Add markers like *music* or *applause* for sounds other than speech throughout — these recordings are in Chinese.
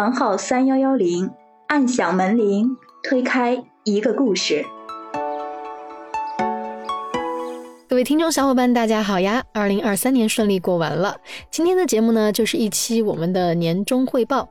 房号三幺幺零，按响门铃，推开一个故事。各位听众小伙伴，大家好呀！二零二三年顺利过完了，今天的节目呢，就是一期我们的年终汇报。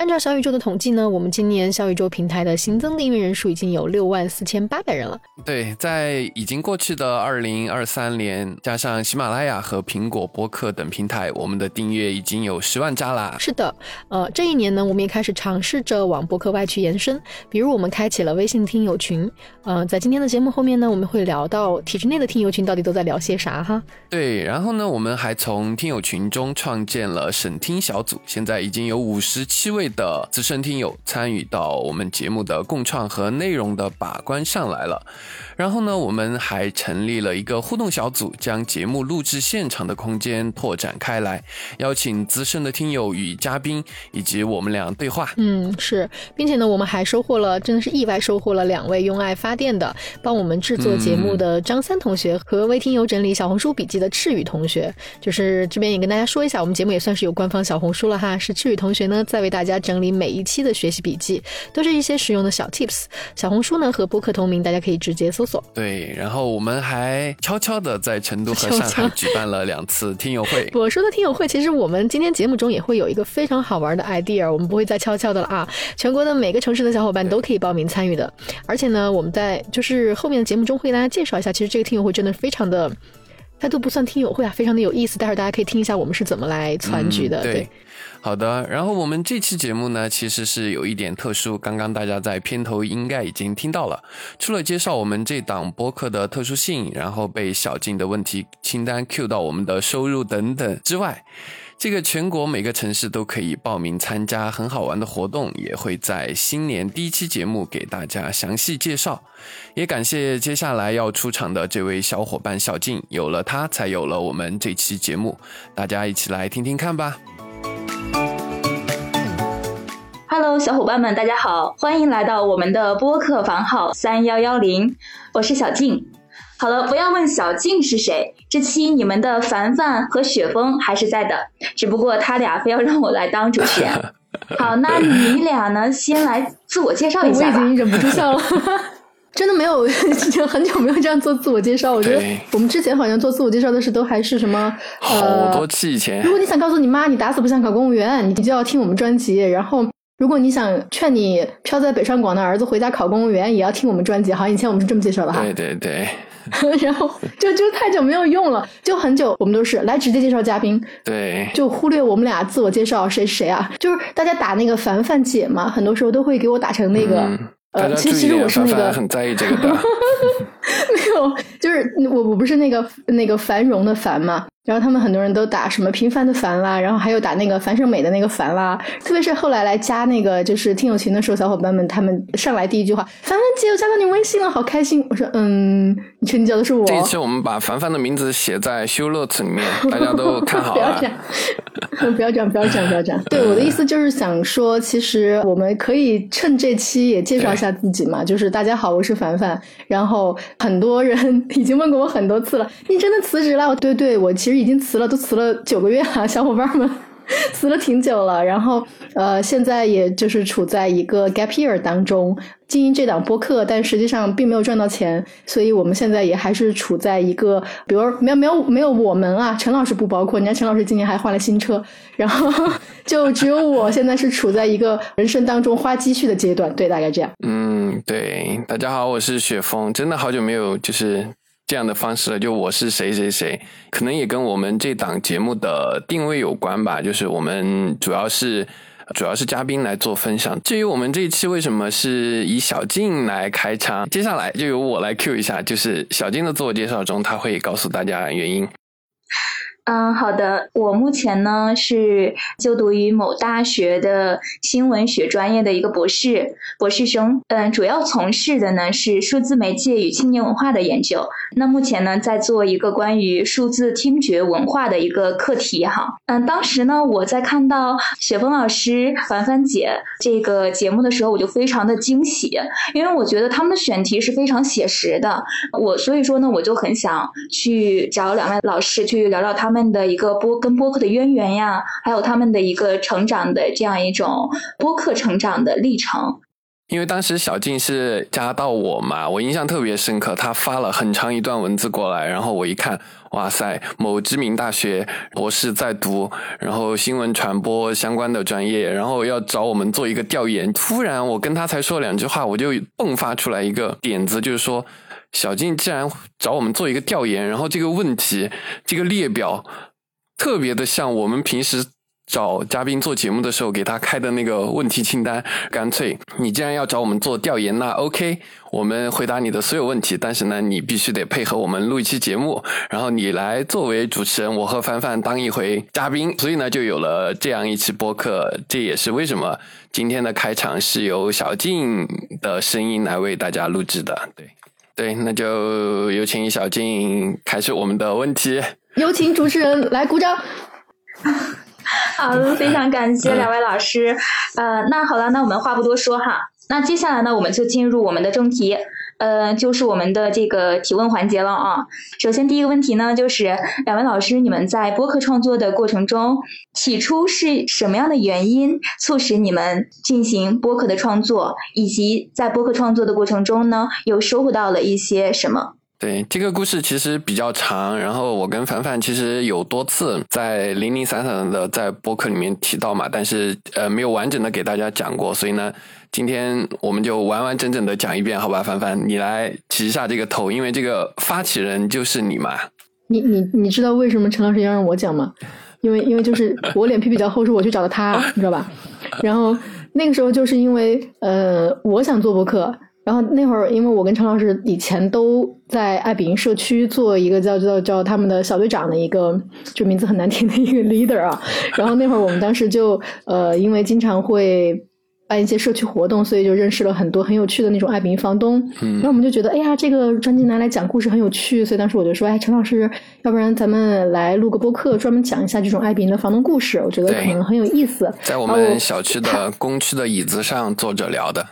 按照小宇宙的统计呢，我们今年小宇宙平台的新增订阅人数已经有六万四千八百人了。对，在已经过去的二零二三年，加上喜马拉雅和苹果播客等平台，我们的订阅已经有十万加啦。是的，呃，这一年呢，我们也开始尝试着往播客外去延伸，比如我们开启了微信听友群。呃，在今天的节目后面呢，我们会聊到体制内的听友群到底都在聊些啥哈。对，然后呢，我们还从听友群中创建了审听小组，现在已经有五十七位。的资深听友参与到我们节目的共创和内容的把关上来了，然后呢，我们还成立了一个互动小组，将节目录制现场的空间拓展开来，邀请资深的听友与嘉宾以及我们俩对话。嗯，是，并且呢，我们还收获了，真的是意外收获了两位用爱发电的，帮我们制作节目的张三同学和为听友整理小红书笔记的赤羽同学。就是这边也跟大家说一下，我们节目也算是有官方小红书了哈，是赤羽同学呢在为大家。整理每一期的学习笔记，都是一些实用的小 tips。小红书呢和播客同名，大家可以直接搜索。对，然后我们还悄悄的在成都和上海举办了两次听友会。*laughs* 我说的听友会，其实我们今天节目中也会有一个非常好玩的 idea，我们不会再悄悄的了啊！全国的每个城市的小伙伴都可以报名参与的。而且呢，我们在就是后面的节目中会给大家介绍一下，其实这个听友会真的非常的，它都不算听友会啊，非常的有意思。待会儿大家可以听一下我们是怎么来攒局的。对。好的，然后我们这期节目呢，其实是有一点特殊。刚刚大家在片头应该已经听到了，除了介绍我们这档播客的特殊性，然后被小静的问题清单 Q 到我们的收入等等之外，这个全国每个城市都可以报名参加很好玩的活动，也会在新年第一期节目给大家详细介绍。也感谢接下来要出场的这位小伙伴小静，有了他才有了我们这期节目，大家一起来听听看吧。小伙伴们，大家好，欢迎来到我们的播客房号三幺幺零，我是小静。好了，不要问小静是谁，这期你们的凡凡和雪峰还是在的，只不过他俩非要让我来当主持人。*laughs* 好，那你俩呢，先来自我介绍一下我已经忍不住笑了，*laughs* 真的没有，*laughs* 已经很久没有这样做自我介绍。我觉得我们之前好像做自我介绍的是都还是什么，好多期以前。如果你想告诉你妈你打死不想考公务员，你就要听我们专辑，然后。如果你想劝你飘在北上广的儿子回家考公务员，也要听我们专辑。好，以前我们是这么介绍的哈。对对对。*laughs* 然后就就太久没有用了，就很久，我们都是来直接介绍嘉宾。对。就忽略我们俩自我介绍谁是谁啊？就是大家打那个凡凡姐嘛，很多时候都会给我打成那个。呃，其实其实我是那个很在意这个的。*laughs* *laughs* 就是我我不是那个那个繁荣的繁嘛。然后他们很多人都打什么平凡的凡啦，然后还有打那个樊胜美的那个凡啦，特别是后来来加那个就是听友群的时候，小伙伴们他们上来第一句话：“凡凡姐，我加到你微信了，好开心。”我说：“嗯，你确定叫的是我？”这一次我们把凡凡的名字写在修 notes 里面，大家都看好了。不要这样，不要这样，不要这样，不要这样。对我的意思就是想说，其实我们可以趁这期也介绍一下自己嘛，就是大家好，我是凡凡。然后很多人人已经问过我很多次了，你真的辞职了？对对，我其实已经辞了，都辞了九个月了，小伙伴们 *laughs* 辞了挺久了。然后呃，现在也就是处在一个 gap year 当中，经营这档播客，但实际上并没有赚到钱，所以我们现在也还是处在一个，比如没有没有没有我们啊，陈老师不包括，人家陈老师今年还换了新车，然后 *laughs* 就只有我现在是处在一个人生当中花积蓄的阶段，对，大概这样。嗯，对，大家好，我是雪峰，真的好久没有就是。这样的方式了，就我是谁谁谁，可能也跟我们这档节目的定位有关吧。就是我们主要是主要是嘉宾来做分享。至于我们这一期为什么是以小静来开场，接下来就由我来 Q 一下，就是小静的自我介绍中，他会告诉大家原因。嗯，好的。我目前呢是就读于某大学的新闻学专业的一个博士博士生。嗯，主要从事的呢是数字媒介与青年文化的研究。那目前呢在做一个关于数字听觉文化的一个课题哈。嗯，当时呢我在看到雪峰老师、凡凡姐这个节目的时候，我就非常的惊喜，因为我觉得他们的选题是非常写实的。我所以说呢，我就很想去找两位老师去聊聊他们。们的一个播跟播客的渊源呀，还有他们的一个成长的这样一种播客成长的历程。因为当时小静是加到我嘛，我印象特别深刻，他发了很长一段文字过来，然后我一看，哇塞，某知名大学博士在读，然后新闻传播相关的专业，然后要找我们做一个调研。突然我跟他才说两句话，我就迸发出来一个点子，就是说，小静既然找我们做一个调研，然后这个问题这个列表特别的像我们平时。找嘉宾做节目的时候，给他开的那个问题清单，干脆你既然要找我们做调研，那 OK，我们回答你的所有问题，但是呢，你必须得配合我们录一期节目，然后你来作为主持人，我和凡凡当一回嘉宾，所以呢，就有了这样一期播客。这也是为什么今天的开场是由小静的声音来为大家录制的。对，对，那就有请小静开始我们的问题。有请主持人来鼓掌。*laughs* 好，非常感谢两位老师。呃，那好了，那我们话不多说哈。那接下来呢，我们就进入我们的正题，呃，就是我们的这个提问环节了啊。首先第一个问题呢，就是两位老师，你们在播客创作的过程中，起初是什么样的原因促使你们进行播客的创作，以及在播客创作的过程中呢，又收获到了一些什么？对这个故事其实比较长，然后我跟凡凡其实有多次在零零散散的在播客里面提到嘛，但是呃没有完整的给大家讲过，所以呢，今天我们就完完整整的讲一遍，好吧？凡凡，你来起一下这个头，因为这个发起人就是你嘛。你你你知道为什么陈老师要让我讲吗？因为因为就是我脸皮比较厚，是我去找的他，你知道吧？然后那个时候就是因为呃我想做博客。然后那会儿，因为我跟陈老师以前都在爱彼迎社区做一个叫叫叫他们的小队长的一个，就名字很难听的一个 leader 啊。然后那会儿我们当时就呃，因为经常会办一些社区活动，所以就认识了很多很有趣的那种爱彼迎房东。嗯。然后我们就觉得，哎呀，这个专辑拿来讲故事很有趣，所以当时我就说，哎，陈老师，要不然咱们来录个播客，专门讲一下这种爱彼迎的房东故事，我觉得可能很有意思。在我们小区的公区的椅子上坐着聊的。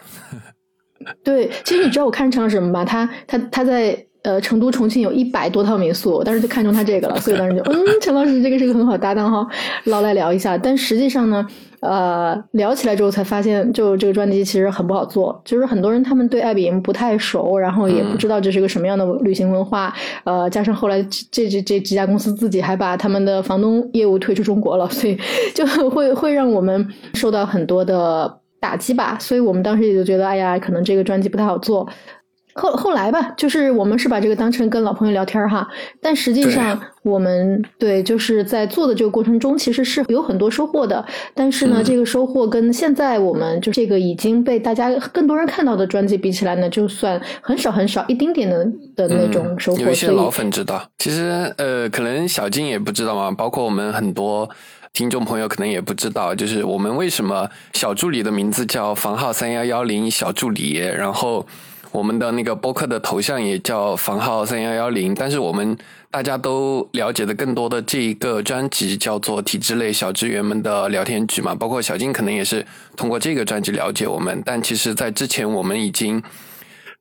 *laughs* 对，其实你知道我看上什么吧？他他他在呃成都、重庆有一百多套民宿，当时就看中他这个了，所以当时就 *laughs* 嗯，陈老师这个是个很好搭档哈，捞来聊一下。但实际上呢，呃，聊起来之后才发现，就这个专辑其实很不好做，就是很多人他们对爱彼迎不太熟，然后也不知道这是个什么样的旅行文化。呃，加上后来这这这几家公司自己还把他们的房东业务退出中国了，所以 *laughs* 就会会让我们受到很多的。打击吧，所以我们当时也就觉得，哎呀，可能这个专辑不太好做。后后来吧，就是我们是把这个当成跟老朋友聊天哈，但实际上我们对就是在做的这个过程中，其实是有很多收获的。但是呢，这个收获跟现在我们就这个已经被大家更多人看到的专辑比起来呢，就算很少很少一丁点的的那种收获。有一些老粉知道，其实呃，可能小金也不知道嘛，包括我们很多。听众朋友可能也不知道，就是我们为什么小助理的名字叫房号三幺幺零小助理，然后我们的那个播客的头像也叫房号三幺幺零，但是我们大家都了解的更多的这一个专辑叫做体制类小职员们的聊天局嘛，包括小金可能也是通过这个专辑了解我们，但其实在之前我们已经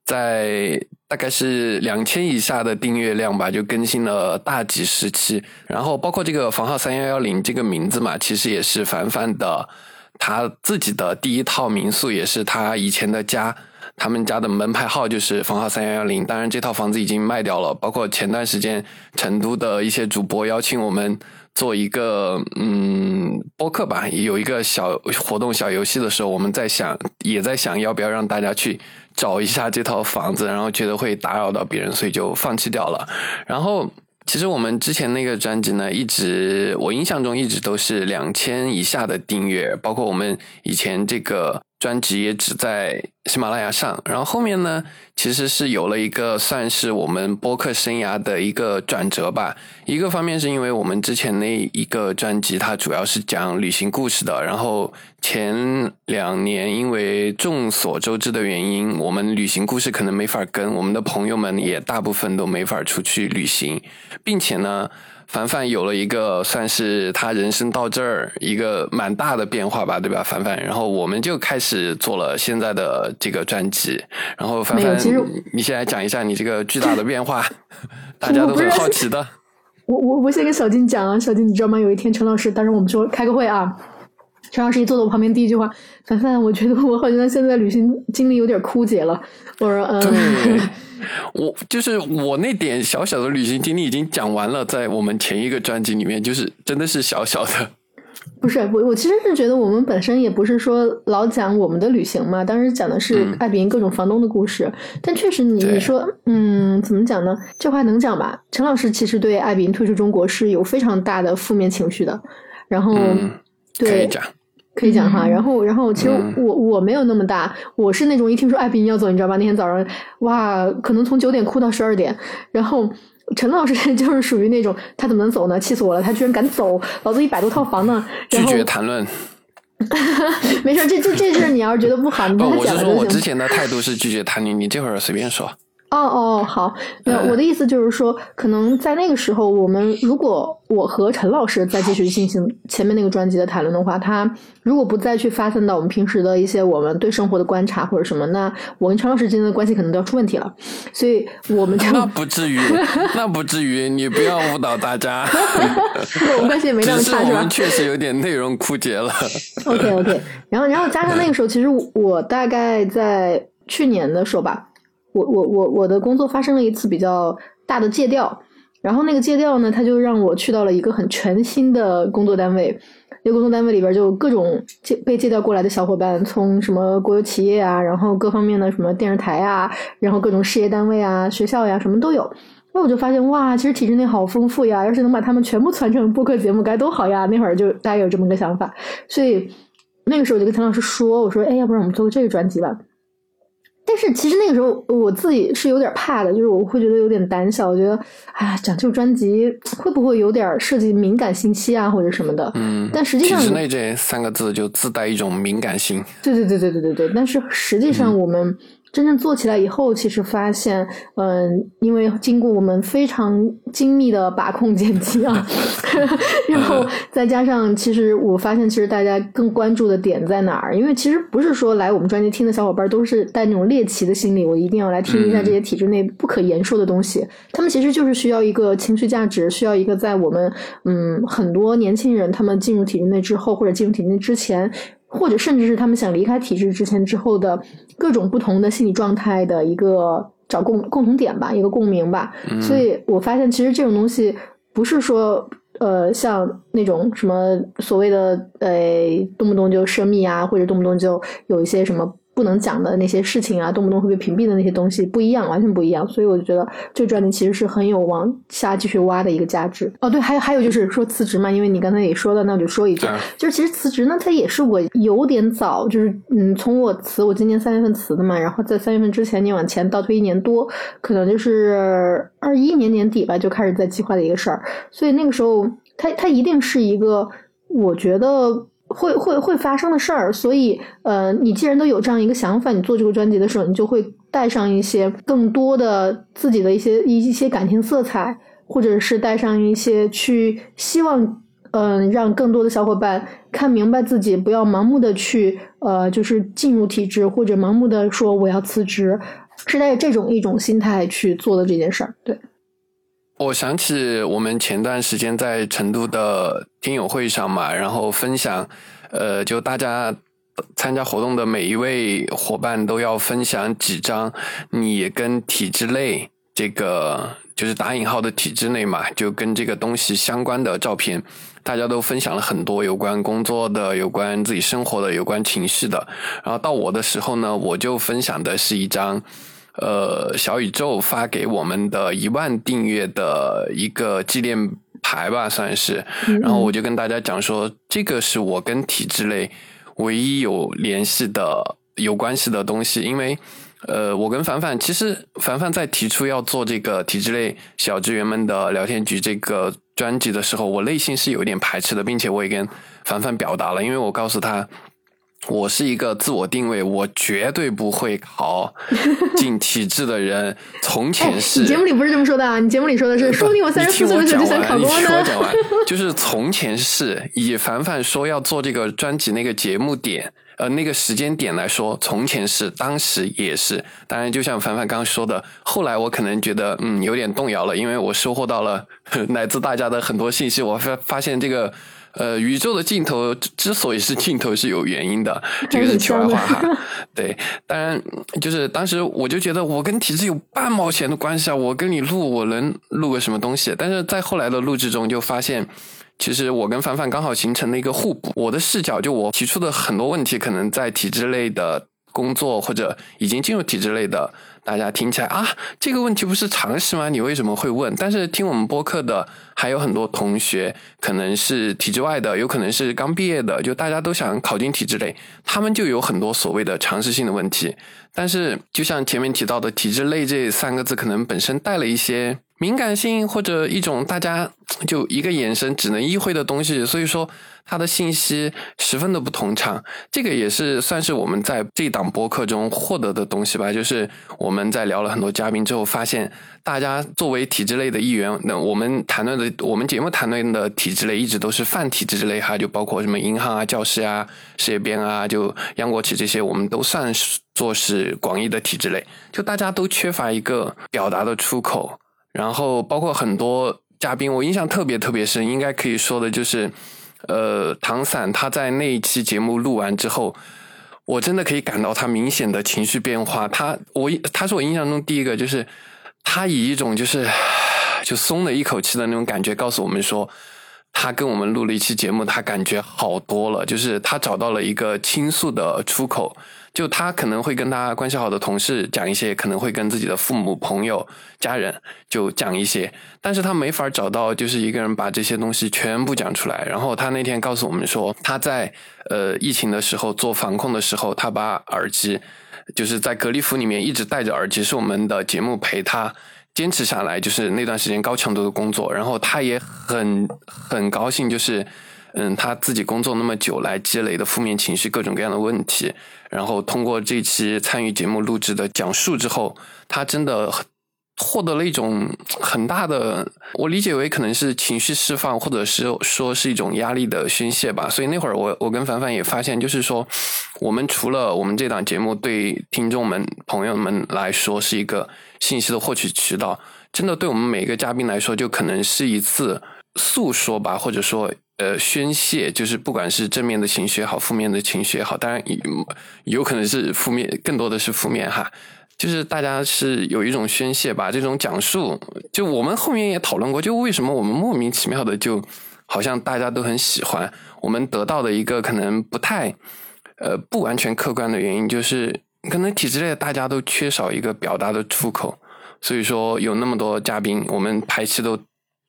在。大概是两千以下的订阅量吧，就更新了大几十期。然后包括这个房号三幺幺零这个名字嘛，其实也是凡凡的他自己的第一套民宿，也是他以前的家。他们家的门牌号就是房号三幺幺零。当然，这套房子已经卖掉了。包括前段时间成都的一些主播邀请我们做一个嗯播客吧，有一个小活动、小游戏的时候，我们在想，也在想要不要让大家去。找一下这套房子，然后觉得会打扰到别人，所以就放弃掉了。然后，其实我们之前那个专辑呢，一直我印象中一直都是两千以下的订阅，包括我们以前这个。专辑也只在喜马拉雅上，然后后面呢，其实是有了一个算是我们播客生涯的一个转折吧。一个方面是因为我们之前那一个专辑它主要是讲旅行故事的，然后前两年因为众所周知的原因，我们旅行故事可能没法跟，我们的朋友们也大部分都没法出去旅行，并且呢。凡凡有了一个算是他人生到这儿一个蛮大的变化吧，对吧？凡凡，然后我们就开始做了现在的这个专辑。然后凡凡，你先来讲一下你这个巨大的变化 *laughs* *laughs* 大家都很好奇的。*laughs* 我我我先跟小金讲啊，小金你知道吗？有一天陈老师，当时我们说开个会啊，陈老师一坐在我旁边，第一句话，凡凡，我觉得我好像现在旅行经历有点枯竭了。我说嗯，对，*laughs* 我就是我那点小小的旅行经历已经讲完了，在我们前一个专辑里面，就是真的是小小的。不是我，我其实是觉得我们本身也不是说老讲我们的旅行嘛，当时讲的是爱彼迎各种房东的故事。但确实，你你说，嗯，怎么讲呢？这话能讲吧？陈老师其实对爱彼迎退出中国是有非常大的负面情绪的。然后，对，可以讲，可以讲哈。然后，然后，其实我我没有那么大，我是那种一听说爱彼迎要走，你知道吧？那天早上，哇，可能从九点哭到十二点，然后。陈老师 *laughs* 就是属于那种，他怎么能走呢？气死我了！他居然敢走，老子一百多套房呢。拒绝谈论。*laughs* 没事，这这这事你要是觉得不好，你跟他讲就行。我是说我之前的态度是拒绝谈论，你这会儿随便说。哦哦，好，那我的意思就是说，可能在那个时候，我们如果我和陈老师再继续进行前面那个专辑的谈论的话，他如果不再去发散到我们平时的一些我们对生活的观察或者什么，那我跟陈老师之间的关系可能都要出问题了。所以我们就那不至于，那不至于，你不要误导大家。*laughs* 我们关系也没那么差，是吧？我们确实有点内容枯竭了。*laughs* OK OK，然后然后加上那个时候，其实我大概在去年的时候吧。我我我我的工作发生了一次比较大的借调，然后那个借调呢，他就让我去到了一个很全新的工作单位。那工作单位里边就各种借被借调过来的小伙伴，从什么国有企业啊，然后各方面的什么电视台啊，然后各种事业单位啊、学校呀，什么都有。那我就发现哇，其实体制内好丰富呀！要是能把他们全部传成播客节目，该多好呀！那会儿就大家有这么个想法，所以那个时候我就跟陈老师说：“我说，哎，要不然我们做个这个专辑吧。”但是其实那个时候我自己是有点怕的，就是我会觉得有点胆小，我觉得哎呀，讲旧专辑会不会有点涉及敏感信息啊，或者什么的？嗯，但实际上，体制内这三个字就自带一种敏感性。对对对对对对对，但是实际上我们。真正做起来以后，其实发现，嗯，因为经过我们非常精密的把控剪辑啊，*laughs* 然后再加上，其实我发现，其实大家更关注的点在哪儿？因为其实不是说来我们专辑听的小伙伴都是带那种猎奇的心理，我一定要来听一下这些体制内不可言说的东西。他们其实就是需要一个情绪价值，需要一个在我们嗯很多年轻人他们进入体制内之后，或者进入体制内之前。或者甚至是他们想离开体制之前之后的各种不同的心理状态的一个找共共同点吧，一个共鸣吧。所以我发现，其实这种东西不是说呃，像那种什么所谓的呃，动不动就涉密啊，或者动不动就有一些什么。不能讲的那些事情啊，动不动会被屏蔽的那些东西不一样，完全不一样。所以我就觉得这个专题其实是很有往下继续挖的一个价值。哦，对，还有还有就是说辞职嘛，因为你刚才也说了，那我就说一句，就是其实辞职呢，它也是我有点早，就是嗯，从我辞，我今年三月份辞的嘛，然后在三月份之前，你往前倒推一年多，可能就是二一年年底吧，就开始在计划的一个事儿。所以那个时候，它它一定是一个，我觉得。会会会发生的事儿，所以呃，你既然都有这样一个想法，你做这个专辑的时候，你就会带上一些更多的自己的一些一一些感情色彩，或者是带上一些去希望嗯，让更多的小伙伴看明白自己，不要盲目的去呃，就是进入体制，或者盲目的说我要辞职，是带着这种一种心态去做的这件事儿，对。我想起我们前段时间在成都的听友会上嘛，然后分享，呃，就大家参加活动的每一位伙伴都要分享几张你跟体制内这个就是打引号的体制内嘛，就跟这个东西相关的照片，大家都分享了很多有关工作的、有关自己生活的、有关情绪的。然后到我的时候呢，我就分享的是一张。呃，小宇宙发给我们的一万订阅的一个纪念牌吧，算是。然后我就跟大家讲说，这个是我跟体制内唯一有联系的、有关系的东西。因为，呃，我跟凡凡，其实凡凡在提出要做这个体制内小职员们的聊天局这个专辑的时候，我内心是有点排斥的，并且我也跟凡凡表达了，因为我告诉他。我是一个自我定位，我绝对不会考 *laughs* 进体制的人。从前是，你节目里不是这么说的啊？你节目里说的是，说不定我三十四岁的时候就想考公呢。*laughs* 就是从前是以凡凡说要做这个专辑那个节目点呃，那个时间点来说，从前是，当时也是。当然，就像凡凡刚刚说的，后来我可能觉得，嗯，有点动摇了，因为我收获到了 *laughs* 来自大家的很多信息，我发发现这个。呃，宇宙的尽头之所以是尽头是有原因的，这个是题外话哈。*laughs* 对，当然就是当时我就觉得我跟体制有半毛钱的关系啊，我跟你录我能录个什么东西？但是在后来的录制中就发现，其实我跟凡凡刚好形成了一个互补。我的视角就我提出的很多问题，可能在体制类的工作或者已经进入体制类的。大家听起来啊，这个问题不是常识吗？你为什么会问？但是听我们播客的还有很多同学，可能是体制外的，有可能是刚毕业的，就大家都想考进体制内，他们就有很多所谓的常识性的问题。但是就像前面提到的，体制内这三个字，可能本身带了一些。敏感性或者一种大家就一个眼神只能意会的东西，所以说它的信息十分的不通畅。这个也是算是我们在这档播客中获得的东西吧。就是我们在聊了很多嘉宾之后，发现大家作为体制类的一员，那我们谈论的我们节目谈论的体制类一直都是泛体制之类哈，就包括什么银行啊、教师啊、事业编啊、就央国企这些，我们都算是做是广义的体制类。就大家都缺乏一个表达的出口。然后包括很多嘉宾，我印象特别特别深，应该可以说的就是，呃，唐伞他在那一期节目录完之后，我真的可以感到他明显的情绪变化。他我他是我印象中第一个，就是他以一种就是就松了一口气的那种感觉，告诉我们说，他跟我们录了一期节目，他感觉好多了，就是他找到了一个倾诉的出口。就他可能会跟他关系好的同事讲一些，可能会跟自己的父母、朋友、家人就讲一些，但是他没法找到就是一个人把这些东西全部讲出来。然后他那天告诉我们说，他在呃疫情的时候做防控的时候，他把耳机就是在隔离服里面一直戴着耳机，是我们的节目陪他坚持下来，就是那段时间高强度的工作。然后他也很很高兴，就是。嗯，他自己工作那么久来积累的负面情绪，各种各样的问题，然后通过这期参与节目录制的讲述之后，他真的获得了一种很大的，我理解为可能是情绪释放，或者是说是一种压力的宣泄吧。所以那会儿我我跟凡凡也发现，就是说，我们除了我们这档节目对听众们朋友们来说是一个信息的获取渠道，真的对我们每个嘉宾来说，就可能是一次诉说吧，或者说。呃，宣泄就是不管是正面的情绪也好，负面的情绪也好，当然有有可能是负面，更多的是负面哈。就是大家是有一种宣泄吧，这种讲述，就我们后面也讨论过，就为什么我们莫名其妙的就好像大家都很喜欢，我们得到的一个可能不太呃不完全客观的原因，就是可能体制内大家都缺少一个表达的出口，所以说有那么多嘉宾，我们排期都。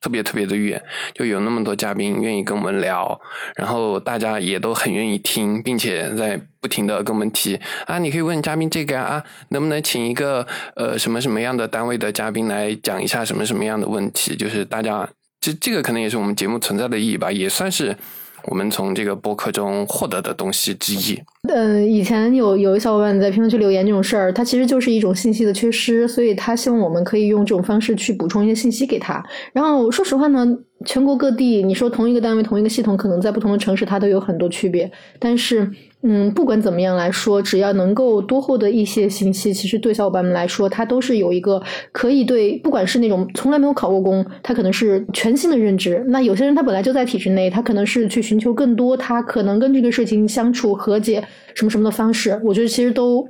特别特别的远，就有那么多嘉宾愿意跟我们聊，然后大家也都很愿意听，并且在不停的跟我们提啊，你可以问嘉宾这个啊，能不能请一个呃什么什么样的单位的嘉宾来讲一下什么什么样的问题？就是大家这这个可能也是我们节目存在的意义吧，也算是。我们从这个博客中获得的东西之一。嗯，以前有有一小伙伴在评论区留言这种事儿，它其实就是一种信息的缺失，所以他希望我们可以用这种方式去补充一些信息给他。然后说实话呢，全国各地，你说同一个单位、同一个系统，可能在不同的城市它都有很多区别，但是。嗯，不管怎么样来说，只要能够多获得一些信息，其实对小伙伴们来说，它都是有一个可以对，不管是那种从来没有考过公，他可能是全新的认知。那有些人他本来就在体制内，他可能是去寻求更多，他可能跟这个事情相处和解什么什么的方式。我觉得其实都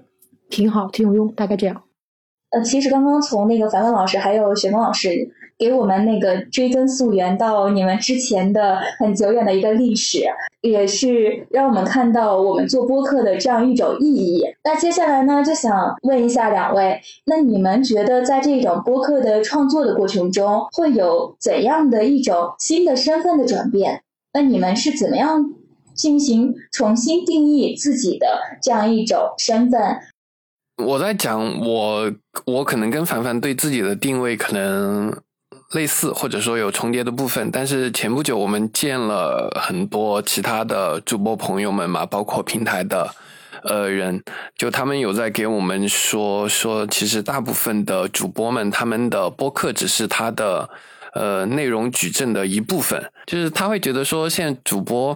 挺好，挺有用。大概这样。呃，其实刚刚从那个凡凡老师还有雪峰老师。给我们那个追根溯源到你们之前的很久远的一个历史，也是让我们看到我们做播客的这样一种意义。那接下来呢，就想问一下两位，那你们觉得在这种播客的创作的过程中，会有怎样的一种新的身份的转变？那你们是怎么样进行重新定义自己的这样一种身份？我在讲我，我可能跟凡凡对自己的定位可能。类似或者说有重叠的部分，但是前不久我们见了很多其他的主播朋友们嘛，包括平台的呃人，就他们有在给我们说说，其实大部分的主播们他们的播客只是他的呃内容矩阵的一部分，就是他会觉得说，现在主播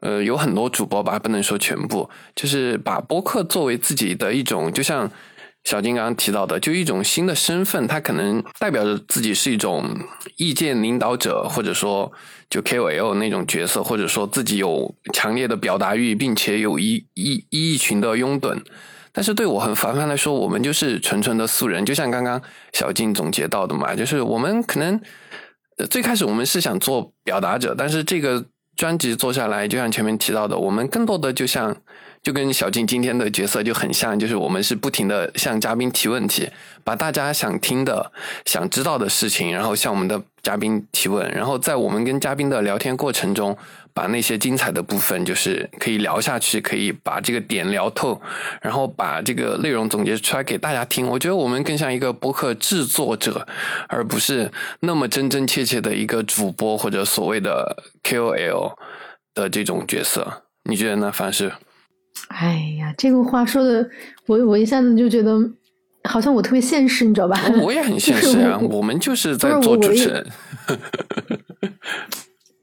呃，有很多主播吧，不能说全部，就是把播客作为自己的一种，就像小金刚刚提到的，就一种新的身份，他可能代表着自己是一种意见领导者，或者说就 KOL 那种角色，或者说自己有强烈的表达欲，并且有一一一群的拥趸。但是对我和凡凡来说，我们就是纯纯的素人，就像刚刚小静总结到的嘛，就是我们可能最开始我们是想做表达者，但是这个。专辑做下来，就像前面提到的，我们更多的就像就跟小静今天的角色就很像，就是我们是不停的向嘉宾提问题，把大家想听的、想知道的事情，然后向我们的嘉宾提问，然后在我们跟嘉宾的聊天过程中。把那些精彩的部分，就是可以聊下去，可以把这个点聊透，然后把这个内容总结出来给大家听。我觉得我们更像一个播客制作者，而不是那么真真切切的一个主播或者所谓的 KOL 的这种角色。你觉得呢？凡是？哎呀，这个话说的，我我一下子就觉得好像我特别现实，你知道吧？我也很现实啊，*laughs* 我们就是在做主持人。*laughs*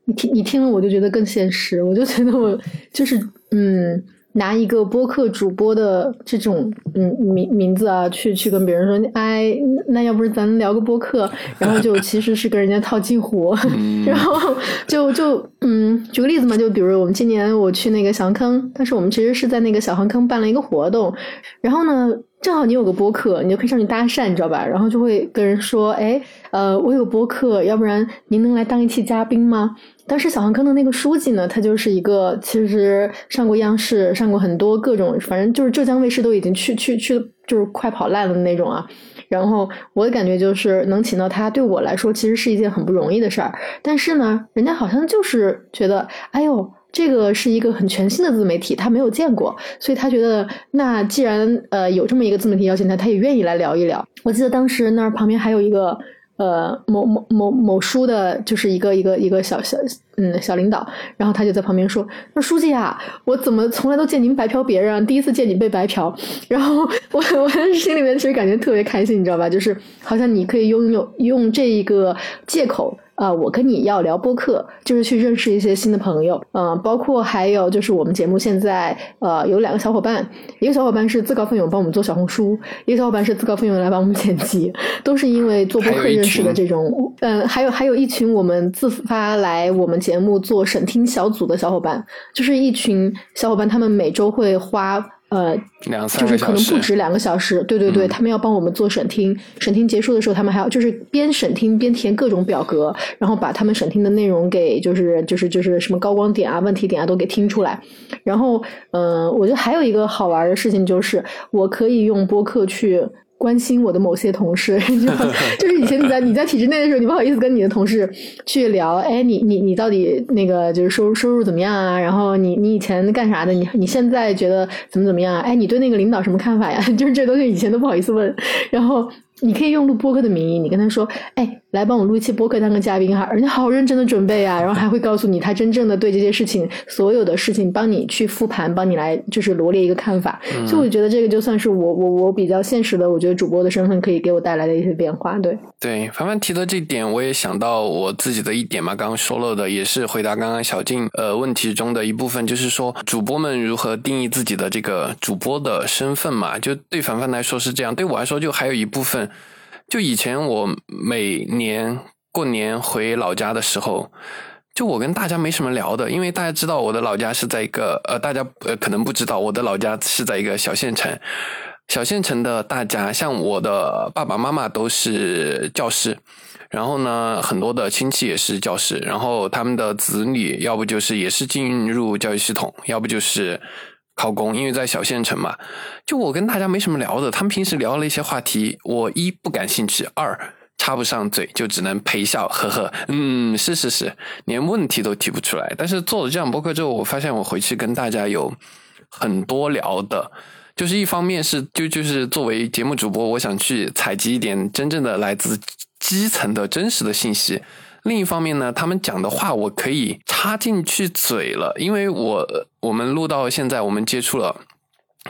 你听，你听了我就觉得更现实，我就觉得我就是嗯，拿一个播客主播的这种嗯名名字啊，去去跟别人说，哎，那要不是咱聊个播客，然后就其实是跟人家套近乎，*laughs* 然后就就嗯，举个例子嘛，就比如我们今年我去那个小坑，但是我们其实是在那个小黄坑办了一个活动，然后呢。正好你有个播客，你就可以上去搭讪，你知道吧？然后就会跟人说：“哎，呃，我有播客，要不然您能来当一期嘉宾吗？”当时小航坑的那个书记呢，他就是一个其实上过央视，上过很多各种，反正就是浙江卫视都已经去去去，就是快跑烂了的那种啊。然后我的感觉就是能请到他，对我来说其实是一件很不容易的事儿。但是呢，人家好像就是觉得，哎呦。这个是一个很全新的自媒体，他没有见过，所以他觉得那既然呃有这么一个自媒体邀请他，他也愿意来聊一聊。我记得当时那儿旁边还有一个呃某某某某书的，就是一个一个一个小小嗯小领导，然后他就在旁边说：“说书记啊，我怎么从来都见您白嫖别人，第一次见你被白嫖。”然后我我心里面其实感觉特别开心，你知道吧？就是好像你可以拥有用这一个借口。啊，我跟你要聊播客，就是去认识一些新的朋友，嗯，包括还有就是我们节目现在呃有两个小伙伴，一个小伙伴是自告奋勇帮我们做小红书，一个小伙伴是自告奋勇来帮我们剪辑，都是因为做播客认识的这种，嗯，还有还有一群我们自发来我们节目做审听小组的小伙伴，就是一群小伙伴，他们每周会花。呃，就是可能不止两个小时，对对对，他们要帮我们做审听，审听结束的时候，他们还要就是边审听边填各种表格，然后把他们审听的内容给就是就是就是什么高光点啊、问题点啊都给听出来。然后，嗯，我觉得还有一个好玩的事情就是，我可以用播客去。关心我的某些同事，*laughs* 就 *laughs* 就是以前你在你在体制内的时候，你不好意思跟你的同事去聊，哎，你你你到底那个就是收入收入怎么样啊？然后你你以前干啥的？你你现在觉得怎么怎么样？哎，你对那个领导什么看法呀？*laughs* 就是这东西以前都不好意思问，然后。你可以用录播客的名义，你跟他说：“哎，来帮我录一期播客当个嘉宾哈。”人家好认真的准备啊，然后还会告诉你他真正的对这些事情所有的事情帮你去复盘，帮你来就是罗列一个看法。所以我觉得这个就算是我我我比较现实的，我觉得主播的身份可以给我带来的一些变化。对对，凡凡提的这点，我也想到我自己的一点嘛。刚刚说了的也是回答刚刚小静呃问题中的一部分，就是说主播们如何定义自己的这个主播的身份嘛？就对凡凡来说是这样，对我来说就还有一部分。就以前我每年过年回老家的时候，就我跟大家没什么聊的，因为大家知道我的老家是在一个呃，大家呃可能不知道我的老家是在一个小县城。小县城的大家，像我的爸爸妈妈都是教师，然后呢，很多的亲戚也是教师，然后他们的子女要不就是也是进入教育系统，要不就是。考公，因为在小县城嘛，就我跟大家没什么聊的。他们平时聊了一些话题，我一不感兴趣，二插不上嘴，就只能陪笑，呵呵，嗯，是是是，连问题都提不出来。但是做了这样播客之后，我发现我回去跟大家有很多聊的，就是一方面是就就是作为节目主播，我想去采集一点真正的来自基层的真实的信息。另一方面呢，他们讲的话我可以插进去嘴了，因为我我们录到现在，我们接触了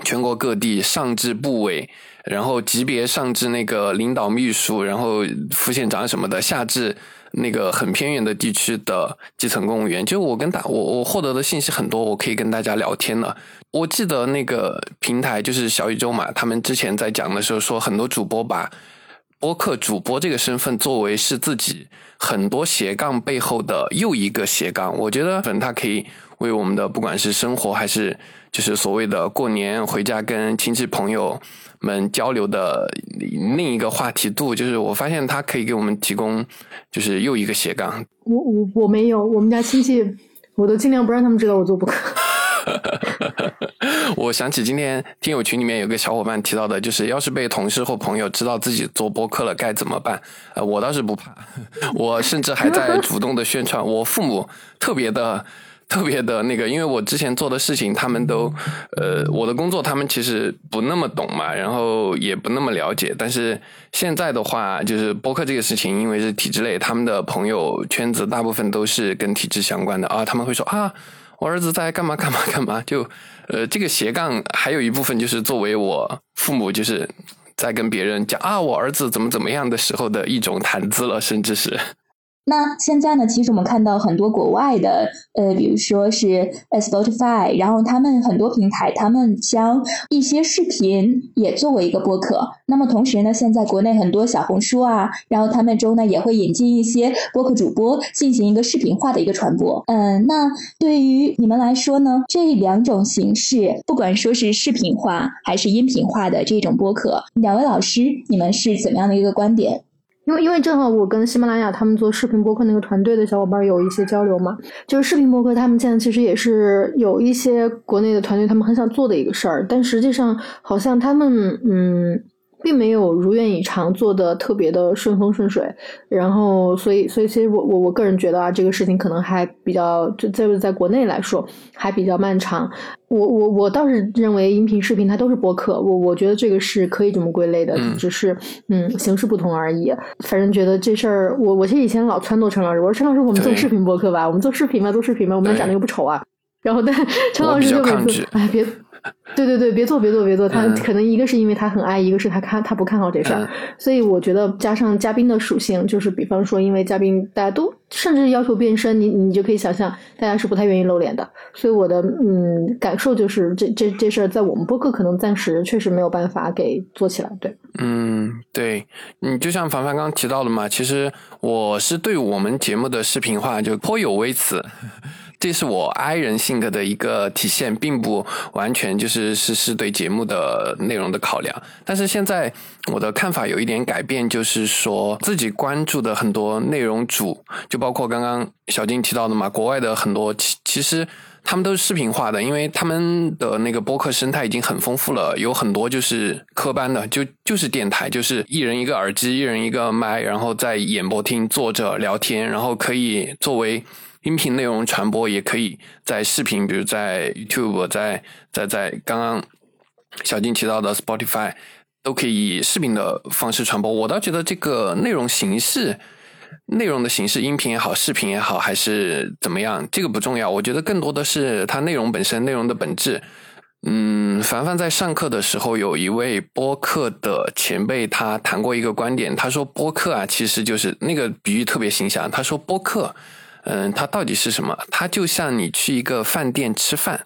全国各地上至部委，然后级别上至那个领导秘书，然后副县长什么的，下至那个很偏远的地区的基层公务员。就我跟大我我获得的信息很多，我可以跟大家聊天了。我记得那个平台就是小宇宙嘛，他们之前在讲的时候说，很多主播把播客主播这个身份作为是自己很多斜杠背后的又一个斜杠。我觉得，可能他可以为我们的不管是生活还是就是所谓的过年回家跟亲戚朋友们交流的另一个话题度，就是我发现他可以给我们提供就是又一个斜杠。我我我没有，我们家亲戚我都尽量不让他们知道我做播客。*laughs* 我想起今天听友群里面有个小伙伴提到的，就是要是被同事或朋友知道自己做播客了该怎么办？呃，我倒是不怕，*laughs* 我甚至还在主动的宣传。我父母特别的、特别的那个，因为我之前做的事情，他们都呃，我的工作他们其实不那么懂嘛，然后也不那么了解。但是现在的话，就是播客这个事情，因为是体制类，他们的朋友圈子大部分都是跟体制相关的啊，他们会说啊。我儿子在干嘛干嘛干嘛？就，呃，这个斜杠还有一部分就是作为我父母就是在跟别人讲啊，我儿子怎么怎么样的时候的一种谈资了，甚至是。那现在呢？其实我们看到很多国外的，呃，比如说是 Spotify，然后他们很多平台，他们将一些视频也作为一个播客。那么同时呢，现在国内很多小红书啊，然后他们中呢也会引进一些播客主播进行一个视频化的一个传播。嗯，那对于你们来说呢，这两种形式，不管说是视频化还是音频化的这种播客，两位老师，你们是怎么样的一个观点？因为因为正好我跟喜马拉雅他们做视频播客那个团队的小伙伴有一些交流嘛，就是视频播客他们现在其实也是有一些国内的团队他们很想做的一个事儿，但实际上好像他们嗯。并没有如愿以偿做的特别的顺风顺水，然后所以所以其实我我我个人觉得啊，这个事情可能还比较就在在国内来说还比较漫长。我我我倒是认为音频视频它都是播客，我我觉得这个是可以这么归类的，只是嗯形式不同而已。反正觉得这事儿，我我其实以前老撺掇陈老师，我说陈老师我们做视频播客吧，我们做视频吧，做视频吧，我们俩长得又不丑啊。然后但 *laughs* 陈老师就每次哎别。对对对，别做别做别做，他可能一个是因为他很爱，一个是他看他不看好这事儿，所以我觉得加上嘉宾的属性，就是比方说，因为嘉宾大家都甚至要求变身，你你就可以想象，大家是不太愿意露脸的，所以我的嗯感受就是这这这事儿在我们播客可能暂时确实没有办法给做起来，对，嗯对，你就像凡凡刚刚提到的嘛，其实我是对我们节目的视频化就颇有微词。这是我 I 人性格的一个体现，并不完全就是是是对节目的内容的考量。但是现在我的看法有一点改变，就是说自己关注的很多内容主，就包括刚刚小金提到的嘛，国外的很多其其实他们都是视频化的，因为他们的那个播客生态已经很丰富了，有很多就是科班的，就就是电台，就是一人一个耳机，一人一个麦，然后在演播厅坐着聊天，然后可以作为。音频内容传播也可以在视频，比如在 YouTube，在在在刚刚小金提到的 Spotify，都可以以视频的方式传播。我倒觉得这个内容形式、内容的形式，音频也好，视频也好，还是怎么样，这个不重要。我觉得更多的是它内容本身，内容的本质。嗯，凡凡在上课的时候，有一位播客的前辈，他谈过一个观点，他说播客啊，其实就是那个比喻特别形象。他说播客。嗯，它到底是什么？它就像你去一个饭店吃饭，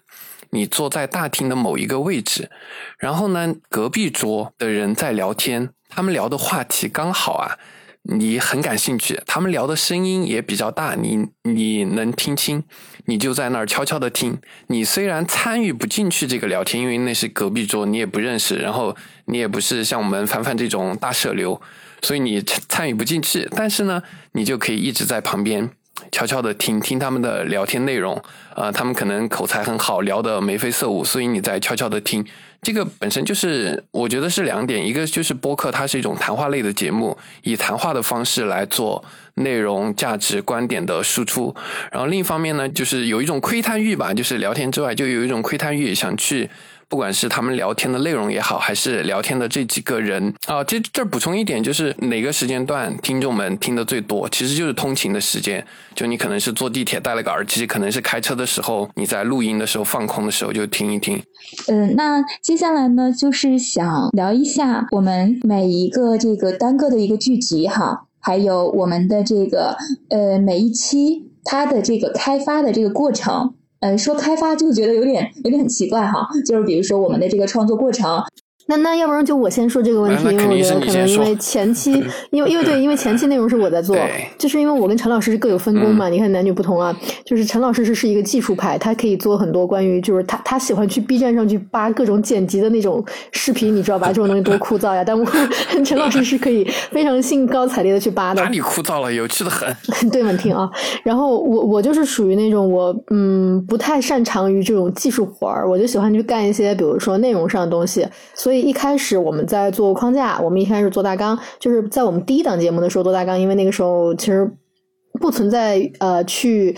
你坐在大厅的某一个位置，然后呢，隔壁桌的人在聊天，他们聊的话题刚好啊，你很感兴趣，他们聊的声音也比较大，你你能听清，你就在那儿悄悄的听。你虽然参与不进去这个聊天，因为那是隔壁桌，你也不认识，然后你也不是像我们凡凡这种大社流，所以你参与不进去，但是呢，你就可以一直在旁边。悄悄的听听他们的聊天内容，呃，他们可能口才很好，聊得眉飞色舞，所以你在悄悄的听。这个本身就是我觉得是两点，一个就是播客它是一种谈话类的节目，以谈话的方式来做内容、价值、观点的输出。然后另一方面呢，就是有一种窥探欲吧，就是聊天之外就有一种窥探欲，想去不管是他们聊天的内容也好，还是聊天的这几个人啊，这这补充一点，就是哪个时间段听众们听的最多，其实就是通勤的时间。就你可能是坐地铁戴了个耳机，可能是开车的时候，你在录音的时候放空的时候就听一听。嗯，那接下来呢，就是想聊一下我们每一个这个单个的一个剧集哈，还有我们的这个呃每一期它的这个开发的这个过程。嗯，说开发就觉得有点有点很奇怪哈，就是比如说我们的这个创作过程。那那要不然就我先说这个问题，因为我觉得可能因为前期，因为因为对，因为前期内容是我在做，就是因为我跟陈老师是各有分工嘛。你看男女不同啊，就是陈老师是是一个技术派，他可以做很多关于，就是他他喜欢去 B 站上去扒各种剪辑的那种视频，你知道吧？这种东西多枯燥呀！但我陈老师是可以非常兴高采烈的去扒的。哪里枯燥了？有趣的很。*laughs* 对，们听啊。然后我我就是属于那种我嗯不太擅长于这种技术活儿，我就喜欢去干一些比如说内容上的东西，所以一开始我们在做框架，我们一开始做大纲，就是在我们第一档节目的时候做大纲，因为那个时候其实不存在呃去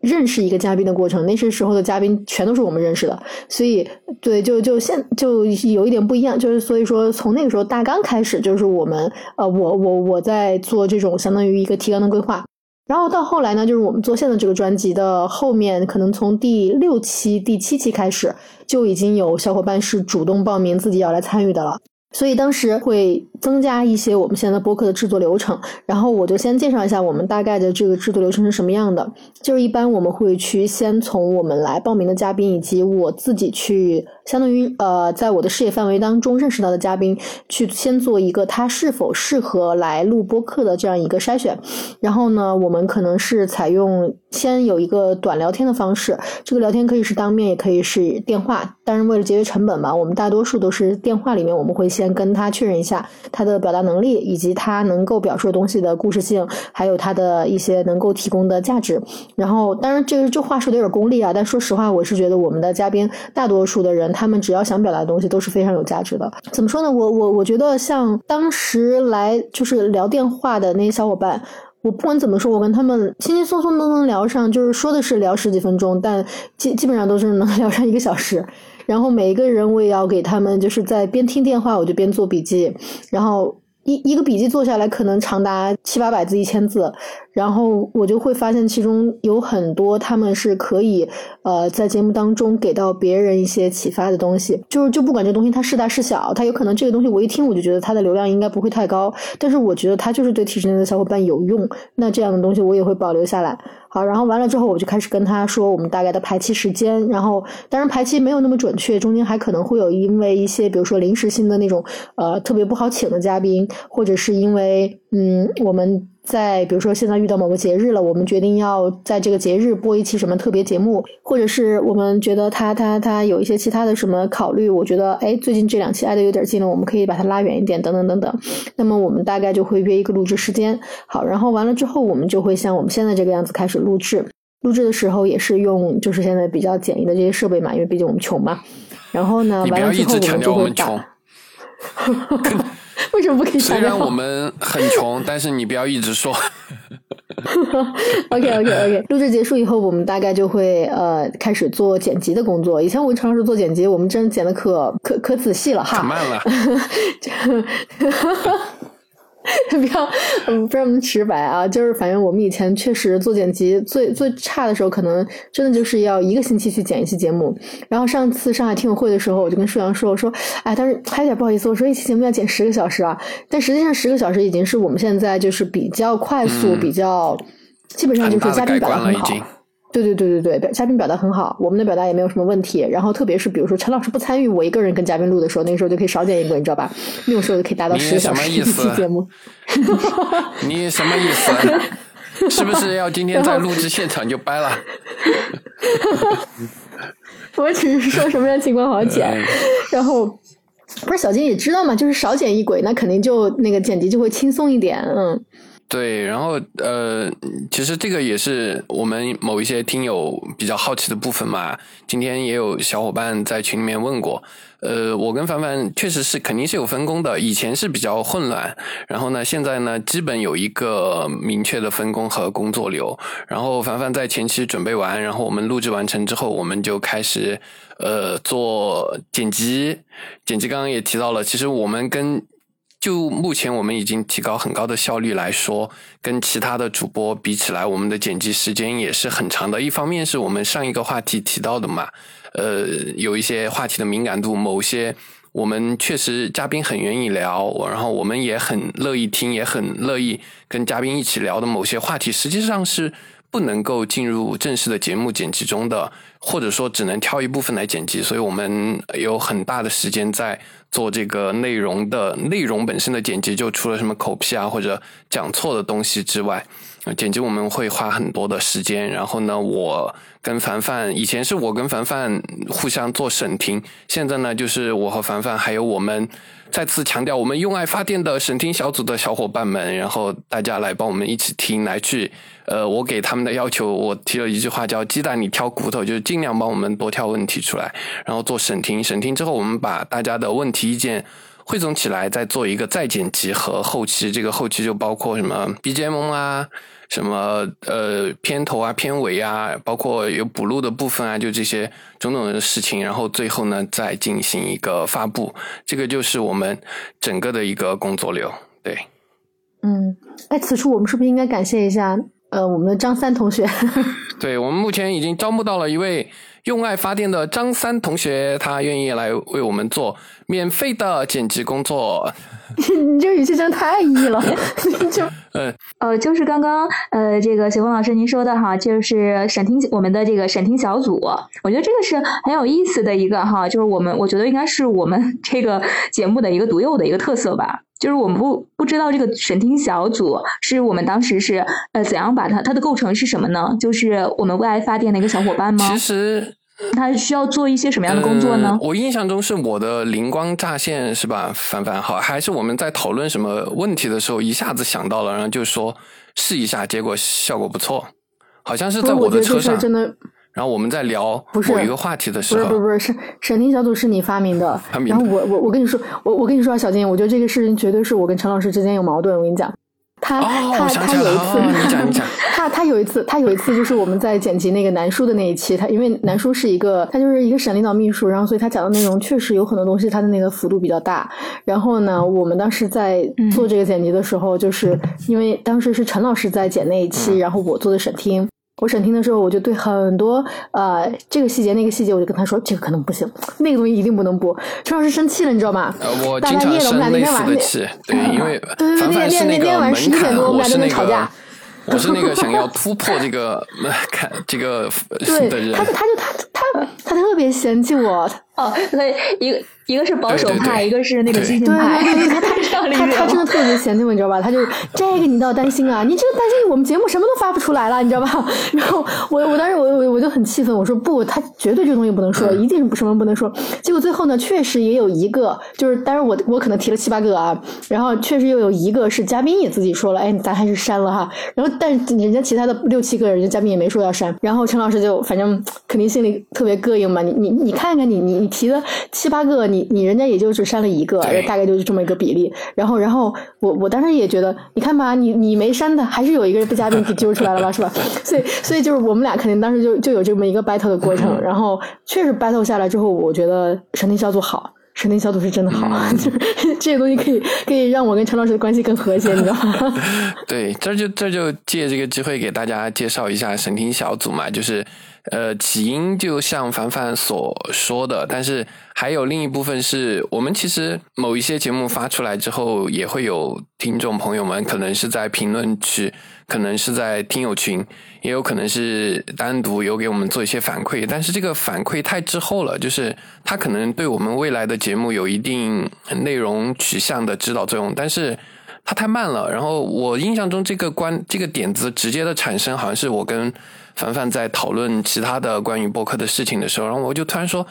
认识一个嘉宾的过程，那些时候的嘉宾全都是我们认识的，所以对就就现就有一点不一样，就是所以说从那个时候大纲开始，就是我们呃我我我在做这种相当于一个提纲的规划。然后到后来呢，就是我们做现在这个专辑的后面，可能从第六期、第七期开始，就已经有小伙伴是主动报名自己要来参与的了。所以当时会增加一些我们现在播客的制作流程，然后我就先介绍一下我们大概的这个制作流程是什么样的。就是一般我们会去先从我们来报名的嘉宾以及我自己去。相当于呃，在我的视野范围当中认识到的嘉宾，去先做一个他是否适合来录播客的这样一个筛选。然后呢，我们可能是采用先有一个短聊天的方式，这个聊天可以是当面，也可以是电话。当然，为了节约成本嘛，我们大多数都是电话里面，我们会先跟他确认一下他的表达能力，以及他能够表述的东西的故事性，还有他的一些能够提供的价值。然后，当然这个这话说的有点功利啊，但说实话，我是觉得我们的嘉宾大多数的人。他们只要想表达的东西都是非常有价值的。怎么说呢？我我我觉得像当时来就是聊电话的那些小伙伴，我不管怎么说，我跟他们轻轻松松都能聊上，就是说的是聊十几分钟，但基基本上都是能 *laughs* 聊上一个小时。然后每一个人我也要给他们就是在边听电话我就边做笔记，然后一一个笔记做下来可能长达七八百字、一千字。然后我就会发现，其中有很多他们是可以，呃，在节目当中给到别人一些启发的东西。就是就不管这东西它是大是小，它有可能这个东西我一听我就觉得它的流量应该不会太高，但是我觉得它就是对体制内的小伙伴有用。那这样的东西我也会保留下来。好，然后完了之后，我就开始跟他说我们大概的排期时间。然后当然排期没有那么准确，中间还可能会有因为一些比如说临时性的那种呃特别不好请的嘉宾，或者是因为嗯我们。在比如说现在遇到某个节日了，我们决定要在这个节日播一期什么特别节目，或者是我们觉得他他他有一些其他的什么考虑，我觉得哎最近这两期挨得有点近了，我们可以把它拉远一点，等等等等。那么我们大概就会约一个录制时间，好，然后完了之后我们就会像我们现在这个样子开始录制。录制的时候也是用就是现在比较简易的这些设备嘛，因为毕竟我们穷嘛。然后呢，完了之后我们就会打。*laughs* *laughs* 为什么不可以？虽然我们很穷，但是你不要一直说。OK OK OK，录制结束以后，我们大概就会呃开始做剪辑的工作。以前我常常是做剪辑，我们真剪的可可可仔细了哈。可慢了。*laughs* *laughs* 不要，嗯，不要那么直白啊！就是反正我们以前确实做剪辑最最差的时候，可能真的就是要一个星期去剪一期节目。然后上次上海听友会的时候，我就跟舒阳说：“我说，哎，但是还有点不好意思，我说一期节目要剪十个小时啊。但实际上十个小时已经是我们现在就是比较快速、比较基本上就是嘉宾表达很好。”对对对对对，嘉宾表达很好，我们的表达也没有什么问题。然后特别是比如说陈老师不参与，我一个人跟嘉宾录的时候，那个时候就可以少剪一个，你知道吧？那种时候就可以达到十个小时一期节目。你什么意思？是不是要今天在录制现场就掰了？*laughs* 我只是说什么样情况好剪，*laughs* 然后不是小金也知道嘛，就是少剪一轨，那肯定就那个剪辑就会轻松一点，嗯。对，然后呃，其实这个也是我们某一些听友比较好奇的部分嘛。今天也有小伙伴在群里面问过，呃，我跟凡凡确实是肯定是有分工的，以前是比较混乱，然后呢，现在呢，基本有一个明确的分工和工作流。然后凡凡在前期准备完，然后我们录制完成之后，我们就开始呃做剪辑。剪辑刚刚也提到了，其实我们跟就目前我们已经提高很高的效率来说，跟其他的主播比起来，我们的剪辑时间也是很长的。一方面是我们上一个话题提到的嘛，呃，有一些话题的敏感度，某些我们确实嘉宾很愿意聊，然后我们也很乐意听，也很乐意跟嘉宾一起聊的某些话题，实际上是不能够进入正式的节目剪辑中的，或者说只能挑一部分来剪辑，所以我们有很大的时间在。做这个内容的内容本身的剪辑，就除了什么口癖啊或者讲错的东西之外，剪辑我们会花很多的时间。然后呢，我跟凡凡以前是我跟凡凡互相做审听，现在呢就是我和凡凡还有我们。再次强调，我们用爱发电的审听小组的小伙伴们，然后大家来帮我们一起听，来去，呃，我给他们的要求，我提了一句话叫“鸡蛋里挑骨头”，就是尽量帮我们多挑问题出来，然后做审听。审听之后，我们把大家的问题意见汇总起来，再做一个再剪辑和后期。这个后期就包括什么 BGM 啊。什么呃片头啊片尾啊，包括有补录的部分啊，就这些种种的事情，然后最后呢再进行一个发布，这个就是我们整个的一个工作流。对，嗯，哎，此处我们是不是应该感谢一下呃我们的张三同学？*laughs* 对我们目前已经招募到了一位用爱发电的张三同学，他愿意来为我们做免费的剪辑工作。*laughs* 你这语气真的太 E 了，*laughs* 就呃 *laughs* 呃，就是刚刚呃，这个雪峰老师您说的哈，就是审听我们的这个审听小组，我觉得这个是很有意思的一个哈，就是我们我觉得应该是我们这个节目的一个独有的一个特色吧，就是我们不不知道这个审听小组是我们当时是呃怎样把它它的构成是什么呢？就是我们为爱发电的一个小伙伴吗？其实。他需要做一些什么样的工作呢？我印象中是我的灵光乍现，是吧？凡凡好，还是我们在讨论什么问题的时候，一下子想到了，然后就说试一下，结果效果不错，好像是在我的车上。真的。然后我们在聊某一个话题的时候，不是不是不是，审听小组是你发明的。然后我我我跟你说，我我跟你说啊，小金，我觉得这个事情绝对是我跟陈老师之间有矛盾。我跟你讲。他他他有一次，*laughs* 他他有一次，他有一次就是我们在剪辑那个南叔的那一期，他因为南叔是一个，他就是一个省领导秘书，然后所以他讲的内容确实有很多东西，他的那个幅度比较大。然后呢，我们当时在做这个剪辑的时候，就是因为当时是陈老师在剪那一期，然后我做的审听。我审听的时候，我就对很多呃这个细节那个细节，我就跟他说这个可能不行，那个东西一定不能播。陈老师生气了，你知道吗？我经常生类似的气，对，因为 *laughs* 对对对，那那那天晚上十一点多，我们俩在那吵架。我是那个想要突破这个 *laughs* 看这个的人。他他就他他他特别嫌弃我哦，所以一个。一个是保守派，一个是那个激进派。对对对，他 *laughs* 他他真的特别嫌弃我，你知道吧？他就这个你倒担心啊，你这个担心我们节目什么都发不出来了，你知道吧？*laughs* 然后我我当时我我我就很气愤，我说不，他绝对这东西不能说，一定是什么不能说。结果最后呢，确实也有一个，就是当然我我可能提了七八个啊，然后确实又有一个是嘉宾也自己说了，哎，咱还是删了哈。然后但人家其他的六七个人家嘉宾也没说要删，然后陈老师就反正肯定心里特别膈应嘛。你你你看看你你你提了七八个，你你你人家也就。只删了一个，大概就是这么一个比例。然后，然后我我当时也觉得，你看吧，你你没删的，还是有一个人被嘉宾给揪出来了吧，是吧？*laughs* 所以，所以就是我们俩肯定当时就就有这么一个 battle 的过程。*laughs* 然后，确实 battle 下来之后，我觉得审听小组好，审听小组是真的好，*laughs* 就是这些东西可以可以让我跟陈老师的关系更和谐，你知道吗？*laughs* 对，这就这就借这个机会给大家介绍一下神听小组嘛，就是。呃，起因就像凡凡所说的，但是还有另一部分是我们其实某一些节目发出来之后，也会有听众朋友们可能是在评论区，可能是在听友群，也有可能是单独有给我们做一些反馈，但是这个反馈太滞后了，就是他可能对我们未来的节目有一定内容取向的指导作用，但是它太慢了。然后我印象中这个关这个点子直接的产生，好像是我跟。凡凡在讨论其他的关于播客的事情的时候，然后我就突然说：“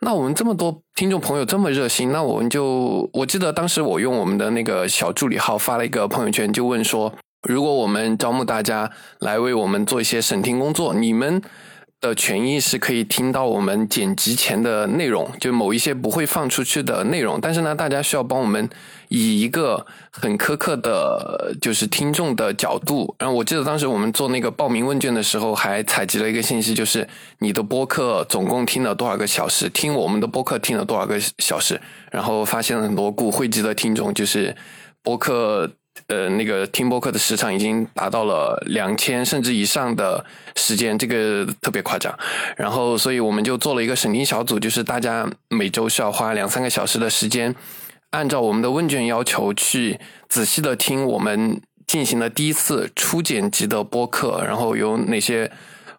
那我们这么多听众朋友这么热心，那我们就……我记得当时我用我们的那个小助理号发了一个朋友圈，就问说：如果我们招募大家来为我们做一些审听工作，你们。的权益是可以听到我们剪辑前的内容，就某一些不会放出去的内容。但是呢，大家需要帮我们以一个很苛刻的，就是听众的角度。然后我记得当时我们做那个报名问卷的时候，还采集了一个信息，就是你的播客总共听了多少个小时，听我们的播客听了多少个小时。然后发现了很多骨灰级的听众，就是播客。呃，那个听播客的时长已经达到了两千甚至以上的时间，这个特别夸张。然后，所以我们就做了一个审听小组，就是大家每周需要花两三个小时的时间，按照我们的问卷要求去仔细的听我们进行了第一次初剪辑的播客，然后有哪些。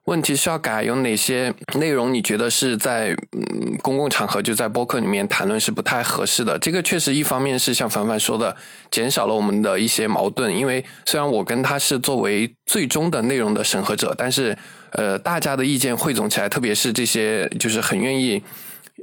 问题需要改，有哪些内容你觉得是在嗯公共场合就在播客里面谈论是不太合适的？这个确实一方面是像凡凡说的，减少了我们的一些矛盾。因为虽然我跟他是作为最终的内容的审核者，但是呃大家的意见汇总起来，特别是这些就是很愿意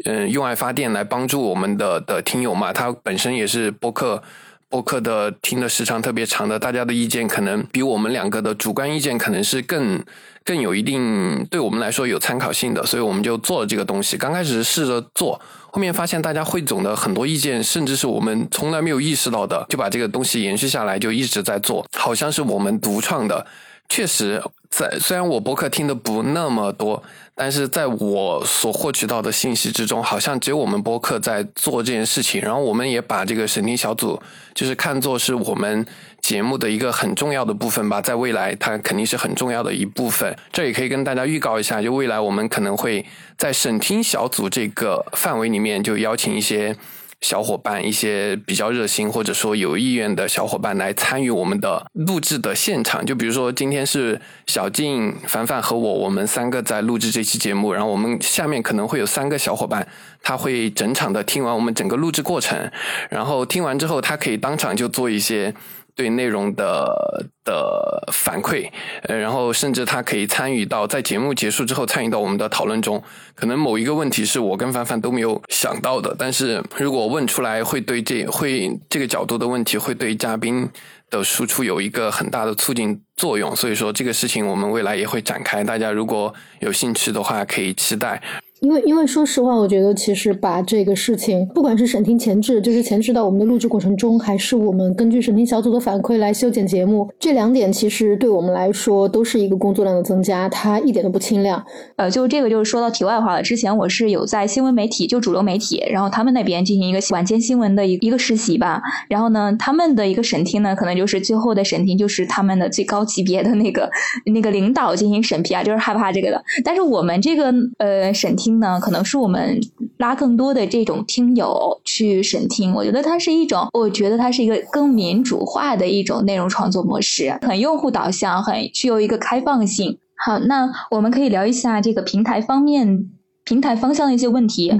嗯用爱发电来帮助我们的的听友嘛，他本身也是播客。播客的听的时长特别长的，大家的意见可能比我们两个的主观意见可能是更更有一定对我们来说有参考性的，所以我们就做了这个东西。刚开始试着做，后面发现大家汇总的很多意见，甚至是我们从来没有意识到的，就把这个东西延续下来，就一直在做，好像是我们独创的。确实，在虽然我博客听的不那么多，但是在我所获取到的信息之中，好像只有我们博客在做这件事情。然后我们也把这个审听小组，就是看作是我们节目的一个很重要的部分吧。在未来，它肯定是很重要的一部分。这也可以跟大家预告一下，就未来我们可能会在审听小组这个范围里面，就邀请一些。小伙伴，一些比较热心或者说有意愿的小伙伴来参与我们的录制的现场。就比如说，今天是小静、凡凡和我，我们三个在录制这期节目。然后我们下面可能会有三个小伙伴，他会整场的听完我们整个录制过程。然后听完之后，他可以当场就做一些。对内容的的反馈，呃，然后甚至他可以参与到在节目结束之后参与到我们的讨论中。可能某一个问题是我跟凡凡都没有想到的，但是如果问出来，会对这会这个角度的问题会对嘉宾的输出有一个很大的促进作用。所以说这个事情我们未来也会展开，大家如果有兴趣的话，可以期待。因为，因为说实话，我觉得其实把这个事情，不管是审听前置，就是前置到我们的录制过程中，还是我们根据审听小组的反馈来修剪节目，这两点其实对我们来说都是一个工作量的增加，它一点都不轻量。呃，就这个就是说到题外话了。之前我是有在新闻媒体，就主流媒体，然后他们那边进行一个晚间新闻的一一个实习吧。然后呢，他们的一个审听呢，可能就是最后的审听就是他们的最高级别的那个那个领导进行审批啊，就是害怕这个的。但是我们这个呃审听。呢，可能是我们拉更多的这种听友去审听，我觉得它是一种，我觉得它是一个更民主化的一种内容创作模式，很用户导向，很具有一个开放性。好，那我们可以聊一下这个平台方面、平台方向的一些问题。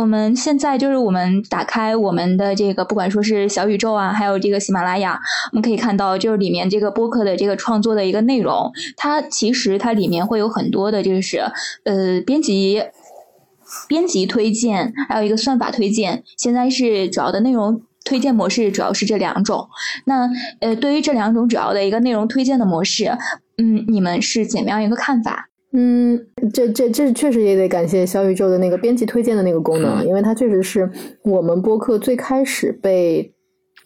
我们现在就是我们打开我们的这个，不管说是小宇宙啊，还有这个喜马拉雅，我们可以看到，就是里面这个播客的这个创作的一个内容，它其实它里面会有很多的，就是呃编辑编辑推荐，还有一个算法推荐。现在是主要的内容推荐模式，主要是这两种。那呃，对于这两种主要的一个内容推荐的模式，嗯，你们是怎么样一个看法？嗯，这这这确实也得感谢小宇宙的那个编辑推荐的那个功能，因为它确实是我们播客最开始被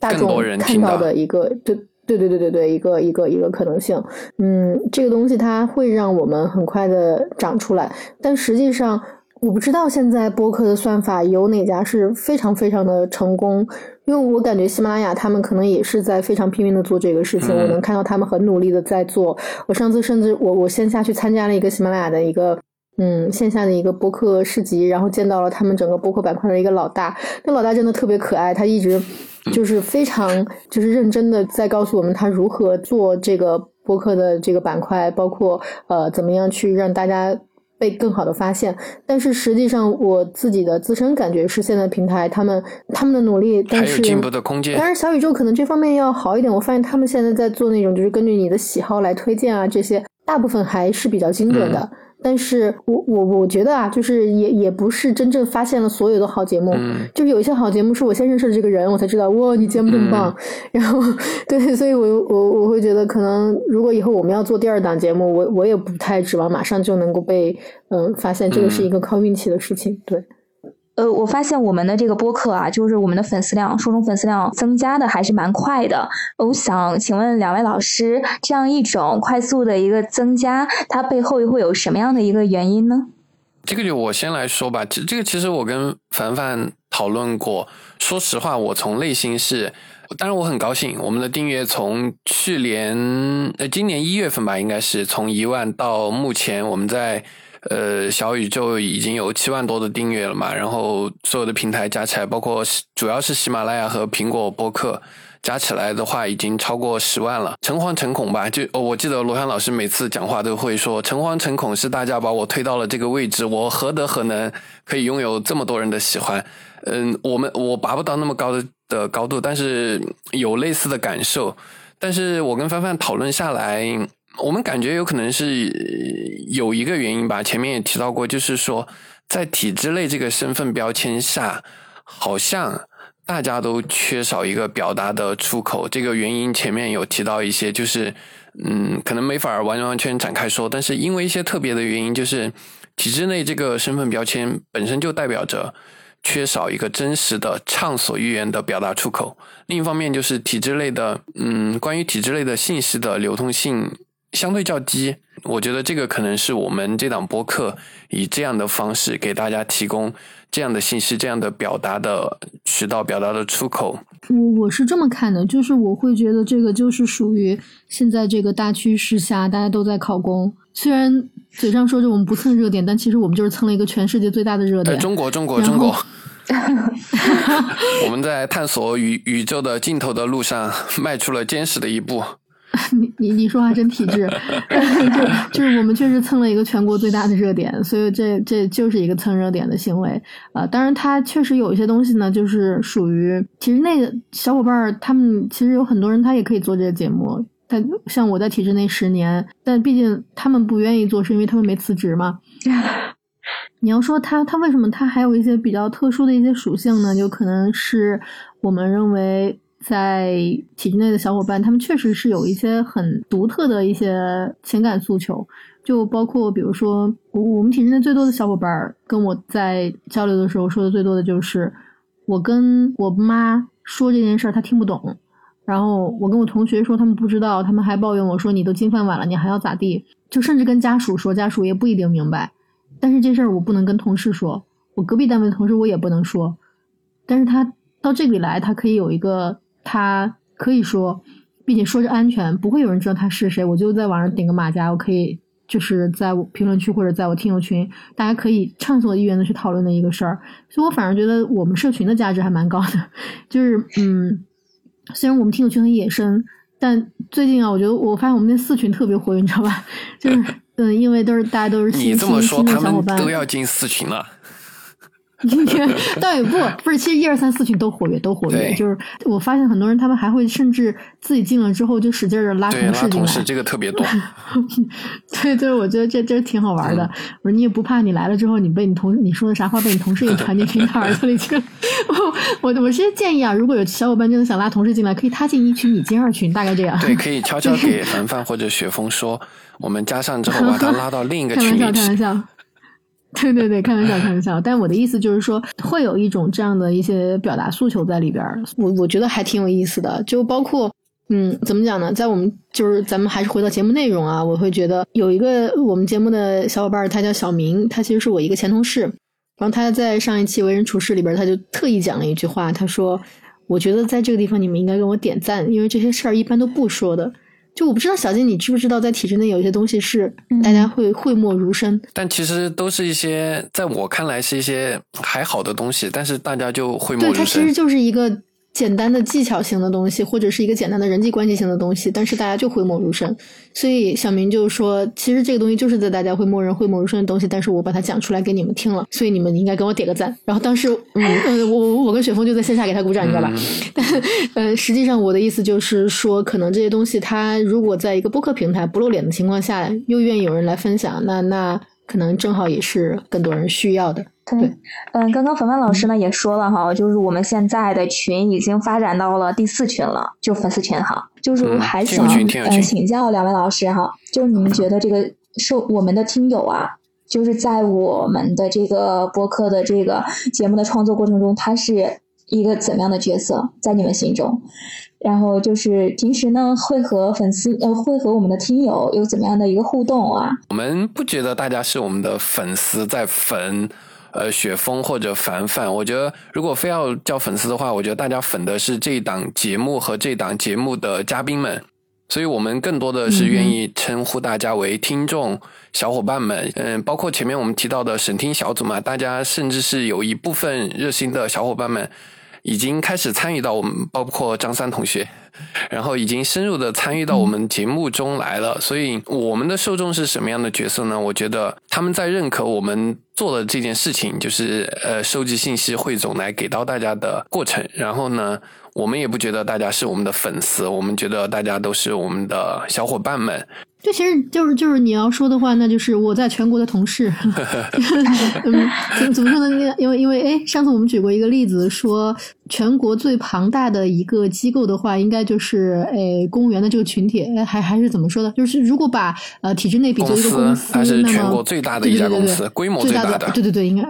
大众看到的一个，对对对对对对，一个一个一个可能性。嗯，这个东西它会让我们很快的长出来，但实际上。我不知道现在播客的算法有哪家是非常非常的成功，因为我感觉喜马拉雅他们可能也是在非常拼命的做这个事情。我能看到他们很努力的在做。我上次甚至我我线下去参加了一个喜马拉雅的一个嗯线下的一个播客市集，然后见到了他们整个播客板块的一个老大。那老大真的特别可爱，他一直就是非常就是认真的在告诉我们他如何做这个播客的这个板块，包括呃怎么样去让大家。被更好的发现，但是实际上我自己的自身感觉是，现在平台他们他们的努力，但是进步的空间。当然，小宇宙可能这方面要好一点。我发现他们现在在做那种，就是根据你的喜好来推荐啊，这些大部分还是比较精准的。但是我我我觉得啊，就是也也不是真正发现了所有的好节目，嗯就是有一些好节目是我先认识了这个人，我才知道哇，你节目这么棒。然后对，所以我我我会觉得，可能如果以后我们要做第二档节目，我我也不太指望马上就能够被嗯、发现，这个是一个靠运气的事情。对。呃，我发现我们的这个播客啊，就是我们的粉丝量，受众粉丝量增加的还是蛮快的。我想请问两位老师，这样一种快速的一个增加，它背后又会有什么样的一个原因呢？这个就我先来说吧，这这个其实我跟凡凡讨论过。说实话，我从内心是，当然我很高兴，我们的订阅从去年呃今年一月份吧，应该是从一万到目前我们在呃小宇宙已经有七万多的订阅了嘛，然后所有的平台加起来，包括主要是喜马拉雅和苹果播客。加起来的话，已经超过十万了。诚惶诚恐吧，就、哦、我记得罗翔老师每次讲话都会说，诚惶诚恐是大家把我推到了这个位置，我何德何能可以拥有这么多人的喜欢？嗯，我们我拔不到那么高的的高度，但是有类似的感受。但是我跟帆帆讨论下来，我们感觉有可能是有一个原因吧，前面也提到过，就是说在体制内这个身份标签下，好像。大家都缺少一个表达的出口，这个原因前面有提到一些，就是嗯，可能没法完完全展开说，但是因为一些特别的原因，就是体制内这个身份标签本身就代表着缺少一个真实的畅所欲言的表达出口。另一方面，就是体制内的嗯，关于体制内的信息的流通性相对较低。我觉得这个可能是我们这档播客以这样的方式给大家提供。这样的信息，这样的表达的渠道，表达的出口，我我是这么看的，就是我会觉得这个就是属于现在这个大趋势下，大家都在考公。虽然嘴上说着我们不蹭热点，但其实我们就是蹭了一个全世界最大的热点。中国，中国，中国。*laughs* 我们在探索宇宇宙的尽头的路上迈出了坚实的一步。*laughs* 你你你说话真体制，*laughs* 就就是我们确实蹭了一个全国最大的热点，所以这这就是一个蹭热点的行为啊。当然，它确实有一些东西呢，就是属于其实那个小伙伴儿，他们其实有很多人他也可以做这个节目。但像我在体制内十年，但毕竟他们不愿意做，是因为他们没辞职嘛。*laughs* 你要说他他为什么他还有一些比较特殊的一些属性呢？就可能是我们认为。在体制内的小伙伴，他们确实是有一些很独特的一些情感诉求，就包括比如说，我我们体制内最多的小伙伴跟我在交流的时候说的最多的就是，我跟我妈说这件事儿，他听不懂，然后我跟我同学说，他们不知道，他们还抱怨我说你都金饭碗了，你还要咋地？就甚至跟家属说，家属也不一定明白。但是这事儿我不能跟同事说，我隔壁单位的同事我也不能说，但是他到这里来，他可以有一个。他可以说，并且说着安全，不会有人知道他是谁。我就在网上顶个马甲，我可以就是在我评论区或者在我听友群，大家可以畅所欲言的去讨论的一个事儿。所以我反而觉得我们社群的价值还蛮高的。*laughs* 就是嗯，虽然我们听友群很野生，但最近啊，我觉得我发现我们那四群特别活跃，你知道吧？就是嗯，因为都是大家都是新新新的小伙伴，都要进四群了。*laughs* 倒也不不是，其实一二三四群都活跃，都活跃。就是我发现很多人，他们还会甚至自己进了之后就使劲的拉同事进来，这个特别多。*laughs* 对，就是我觉得这这挺好玩的。我说你也不怕你来了之后，你被你同你说的啥话被你同事也传进去他耳朵里去了。*laughs* 我我是建议啊，如果有小伙伴真的想拉同事进来，可以他进一群，你进二群，大概这样。对，可以悄悄给凡凡或者雪峰说，我们加上之后把他拉到另一个群里开玩笑，开玩笑。*laughs* 对对对，开玩笑，开玩笑。但我的意思就是说，会有一种这样的一些表达诉求在里边儿，我我觉得还挺有意思的。就包括，嗯，怎么讲呢？在我们就是咱们还是回到节目内容啊，我会觉得有一个我们节目的小伙伴，他叫小明，他其实是我一个前同事。然后他在上一期为人处事里边，他就特意讲了一句话，他说：“我觉得在这个地方你们应该给我点赞，因为这些事儿一般都不说的。”就我不知道小金，你知不知道在体制内有一些东西是大家会讳莫如深，但其实都是一些在我看来是一些还好的东西，但是大家就讳莫如深。对，它其实就是一个。简单的技巧型的东西，或者是一个简单的人际关系型的东西，但是大家就讳莫如深。所以小明就说，其实这个东西就是在大家会默认讳莫如深的东西，但是我把它讲出来给你们听了，所以你们应该给我点个赞。然后当时，嗯 *laughs* 呃，我我跟雪峰就在线下给他鼓掌，你知道吧？但 *laughs* 呃，实际上我的意思就是说，可能这些东西，他如果在一个播客平台不露脸的情况下，又愿意有人来分享，那那可能正好也是更多人需要的。对，嗯，刚刚凡凡老师呢也说了哈，就是我们现在的群已经发展到了第四群了，就粉丝群哈，就是还想呃请教两位老师哈，就是你们觉得这个受我们的听友啊，就是在我们的这个播客的这个节目的创作过程中，他是一个怎么样的角色，在你们心中？然后就是平时呢，会和粉丝呃，会和我们的听友有怎么样的一个互动啊？我们不觉得大家是我们的粉丝在粉。呃，雪峰或者凡凡，我觉得如果非要叫粉丝的话，我觉得大家粉的是这一档节目和这档节目的嘉宾们，所以我们更多的是愿意称呼大家为听众小伙伴们。嗯，包括前面我们提到的审听小组嘛，大家甚至是有一部分热心的小伙伴们已经开始参与到我们，包括张三同学。*laughs* 然后已经深入的参与到我们节目中来了，所以我们的受众是什么样的角色呢？我觉得他们在认可我们做的这件事情，就是呃收集信息汇总来给到大家的过程。然后呢，我们也不觉得大家是我们的粉丝，我们觉得大家都是我们的小伙伴们。这其实就是就是你要说的话，那就是我在全国的同事。*laughs* 嗯，怎怎么说呢？因为因为哎，上次我们举过一个例子，说全国最庞大的一个机构的话，应该就是哎公务员的这个群体。哎，还还是怎么说的？就是如果把呃体制内比作一个公司，它是全国最大的一家公司，规模最大的。对对对，应该。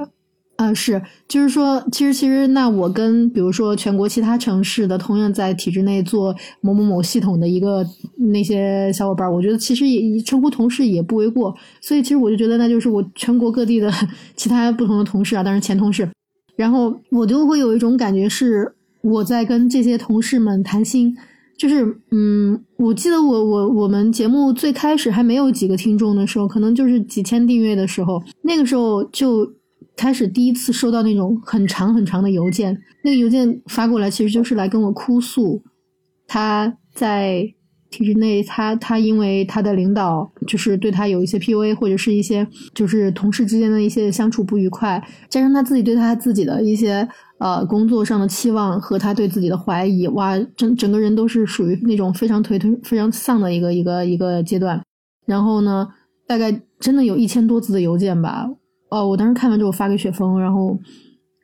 啊，是，就是说，其实其实，那我跟比如说全国其他城市的同样在体制内做某某某系统的一个那些小伙伴，我觉得其实也称呼同事也不为过。所以其实我就觉得，那就是我全国各地的 *laughs* 其他不同的同事啊，当然前同事，然后我就会有一种感觉是我在跟这些同事们谈心，就是嗯，我记得我我我们节目最开始还没有几个听众的时候，可能就是几千订阅的时候，那个时候就。开始第一次收到那种很长很长的邮件，那个邮件发过来，其实就是来跟我哭诉，他在体制内，他他因为他的领导就是对他有一些 PUA，或者是一些就是同事之间的一些相处不愉快，加上他自己对他自己的一些呃工作上的期望和他对自己的怀疑，哇，整整个人都是属于那种非常颓颓、非常丧的一个一个一个阶段。然后呢，大概真的有一千多字的邮件吧。哦，我当时看完之后发给雪峰，然后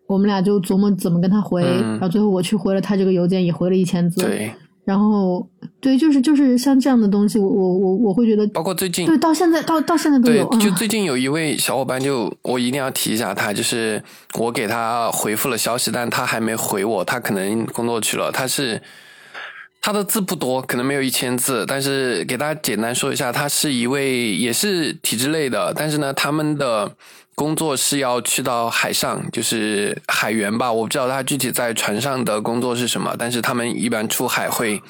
我们俩就琢磨怎么跟他回，然后最后我去回了他这个邮件，也回了一千字。对，然后对，就是就是像这样的东西，我我我我会觉得，包括最近对到现在到到现在都有。就最近有一位小伙伴，就我一定要提一下他，就是我给他回复了消息，但他还没回我，他可能工作去了。他是他的字不多，可能没有一千字，但是给大家简单说一下，他是一位也是体制类的，但是呢，他们的。工作是要去到海上，就是海员吧。我不知道他具体在船上的工作是什么，但是他们一般出海会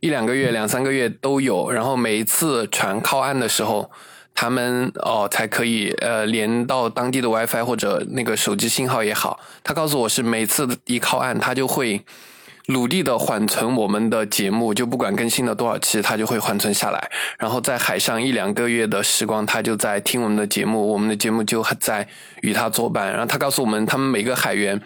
一两个月、两三个月都有。然后每一次船靠岸的时候，他们哦才可以呃连到当地的 WiFi 或者那个手机信号也好。他告诉我是每次一靠岸，他就会。努力的缓存我们的节目，就不管更新了多少期，它就会缓存下来。然后在海上一两个月的时光，他就在听我们的节目，我们的节目就在与他作伴。然后他告诉我们，他们每个海员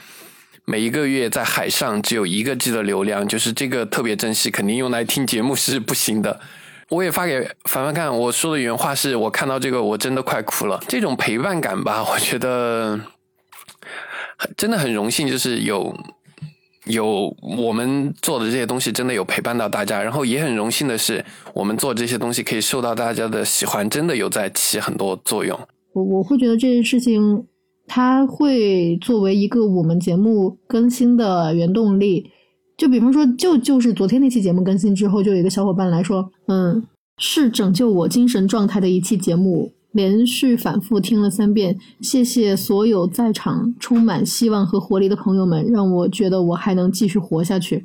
每一个月在海上只有一个 G 的流量，就是这个特别珍惜，肯定用来听节目是不行的。*laughs* 我也发给凡凡看，我说的原话是我看到这个我真的快哭了。这种陪伴感吧，我觉得真的很荣幸，就是有。有我们做的这些东西真的有陪伴到大家，然后也很荣幸的是，我们做这些东西可以受到大家的喜欢，真的有在起很多作用。我我会觉得这件事情，它会作为一个我们节目更新的原动力。就比方说，就就是昨天那期节目更新之后，就有一个小伙伴来说，嗯，是拯救我精神状态的一期节目。连续反复听了三遍，谢谢所有在场充满希望和活力的朋友们，让我觉得我还能继续活下去。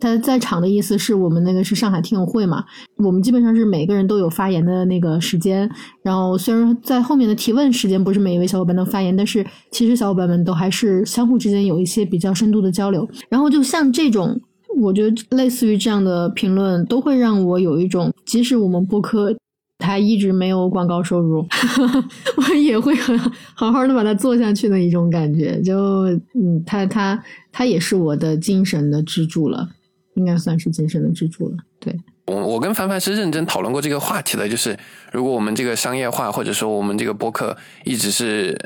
他在场的意思是我们那个是上海听友会嘛，我们基本上是每个人都有发言的那个时间。然后虽然在后面的提问时间不是每一位小伙伴能发言，但是其实小伙伴们都还是相互之间有一些比较深度的交流。然后就像这种，我觉得类似于这样的评论，都会让我有一种，即使我们播客。他一直没有广告收入，*laughs* 我也会很好好的把它做下去的一种感觉。就嗯，他他他也是我的精神的支柱了，应该算是精神的支柱了。对，我我跟凡凡是认真讨论过这个话题的，就是如果我们这个商业化，或者说我们这个播客一直是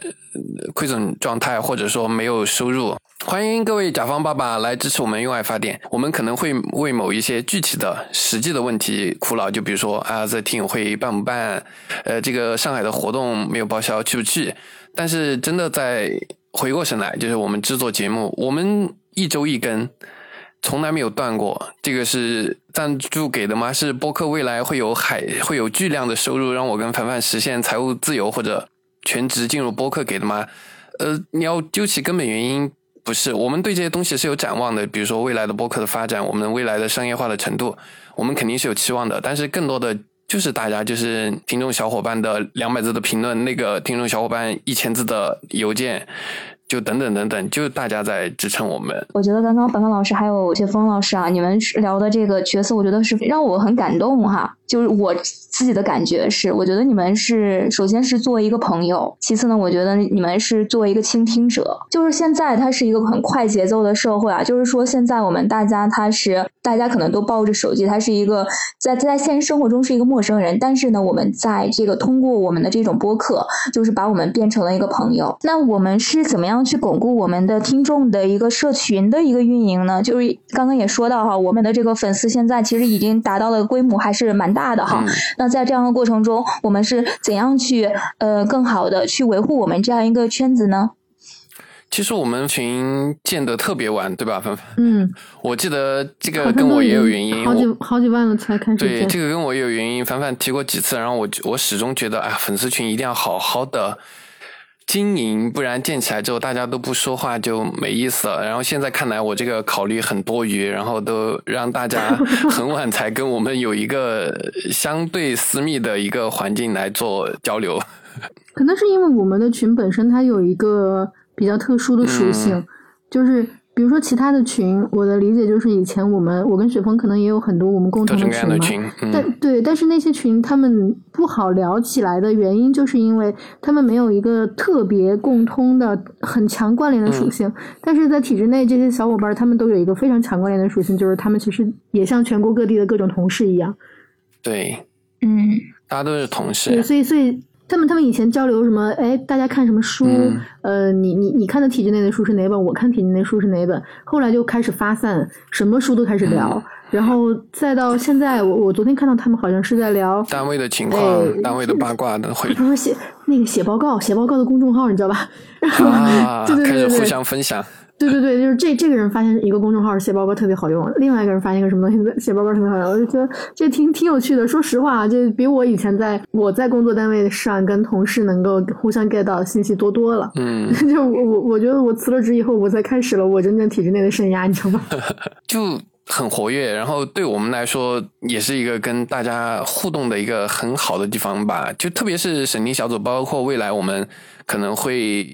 亏损状态，或者说没有收入，欢迎各位甲方爸爸来支持我们用爱发电。我们可能会为某一些具体的、实际的问题苦恼，就比如说啊，这听友会办不办？呃，这个上海的活动没有报销，去不去？但是真的在回过神来，就是我们制作节目，我们一周一更。从来没有断过，这个是赞助给的吗？是播客未来会有海会有巨量的收入，让我跟凡凡实现财务自由或者全职进入播客给的吗？呃，你要究其根本原因，不是。我们对这些东西是有展望的，比如说未来的播客的发展，我们未来的商业化的程度，我们肯定是有期望的。但是更多的就是大家就是听众小伙伴的两百字的评论，那个听众小伙伴一千字的邮件。就等等等等，就大家在支撑我们。我觉得刚刚白帆老师还有谢峰老师啊，你们聊的这个角色，我觉得是让我很感动哈。就是我自己的感觉是，我觉得你们是首先是作为一个朋友，其次呢，我觉得你们是作为一个倾听者。就是现在它是一个很快节奏的社会啊，就是说现在我们大家他是大家可能都抱着手机，他是一个在在现实生活中是一个陌生人，但是呢，我们在这个通过我们的这种播客，就是把我们变成了一个朋友。那我们是怎么样去巩固我们的听众的一个社群的一个运营呢？就是刚刚也说到哈，我们的这个粉丝现在其实已经达到了规模还是蛮大。大的哈，那在这样的过程中，我们是怎样去呃更好的去维护我们这样一个圈子呢？其实我们群建的特别晚，对吧，凡凡？嗯，我记得这个跟我也有原因，好几好几万了才开始对，这个跟我也有原因，凡凡提过几次，然后我我始终觉得，哎，粉丝群一定要好好的。经营，不然建起来之后大家都不说话就没意思了。然后现在看来，我这个考虑很多余，然后都让大家 *laughs* 很晚才跟我们有一个相对私密的一个环境来做交流。*laughs* 可能是因为我们的群本身它有一个比较特殊的属性，就是。比如说其他的群，我的理解就是以前我们我跟雪峰可能也有很多我们共同的群嘛，但对，但是那些群他们不好聊起来的原因，就是因为他们没有一个特别共通的很强关联的属性。但是在体制内，这些小伙伴他们都有一个非常强关联的属性，就是他们其实也像全国各地的各种同事一样。对，嗯，大家都是同事。对，所以所以。他们他们以前交流什么？哎，大家看什么书？呃，你你你看的体制内的书是哪本？我看体制内书是哪本？后来就开始发散，什么书都开始聊，然后再到现在，我我昨天看到他们好像是在聊单位的情况，单位的八卦的会，他说写那个写报告，写报告的公众号，你知道吧？*laughs* 然后对对对对，开始互相分享。对对对，就是这这个人发现一个公众号写包包特别好用，另外一个人发现一个什么东西写包包特别好用，我就觉得这挺挺有趣的。说实话，这比我以前在我在工作单位上跟同事能够互相 get 到信息多多了。嗯，*laughs* 就我我我觉得我辞了职以后，我才开始了我真正体制内的生涯，你知道吗？*laughs* 就很活跃，然后对我们来说也是一个跟大家互动的一个很好的地方吧。就特别是审题小组，包括未来我们。可能会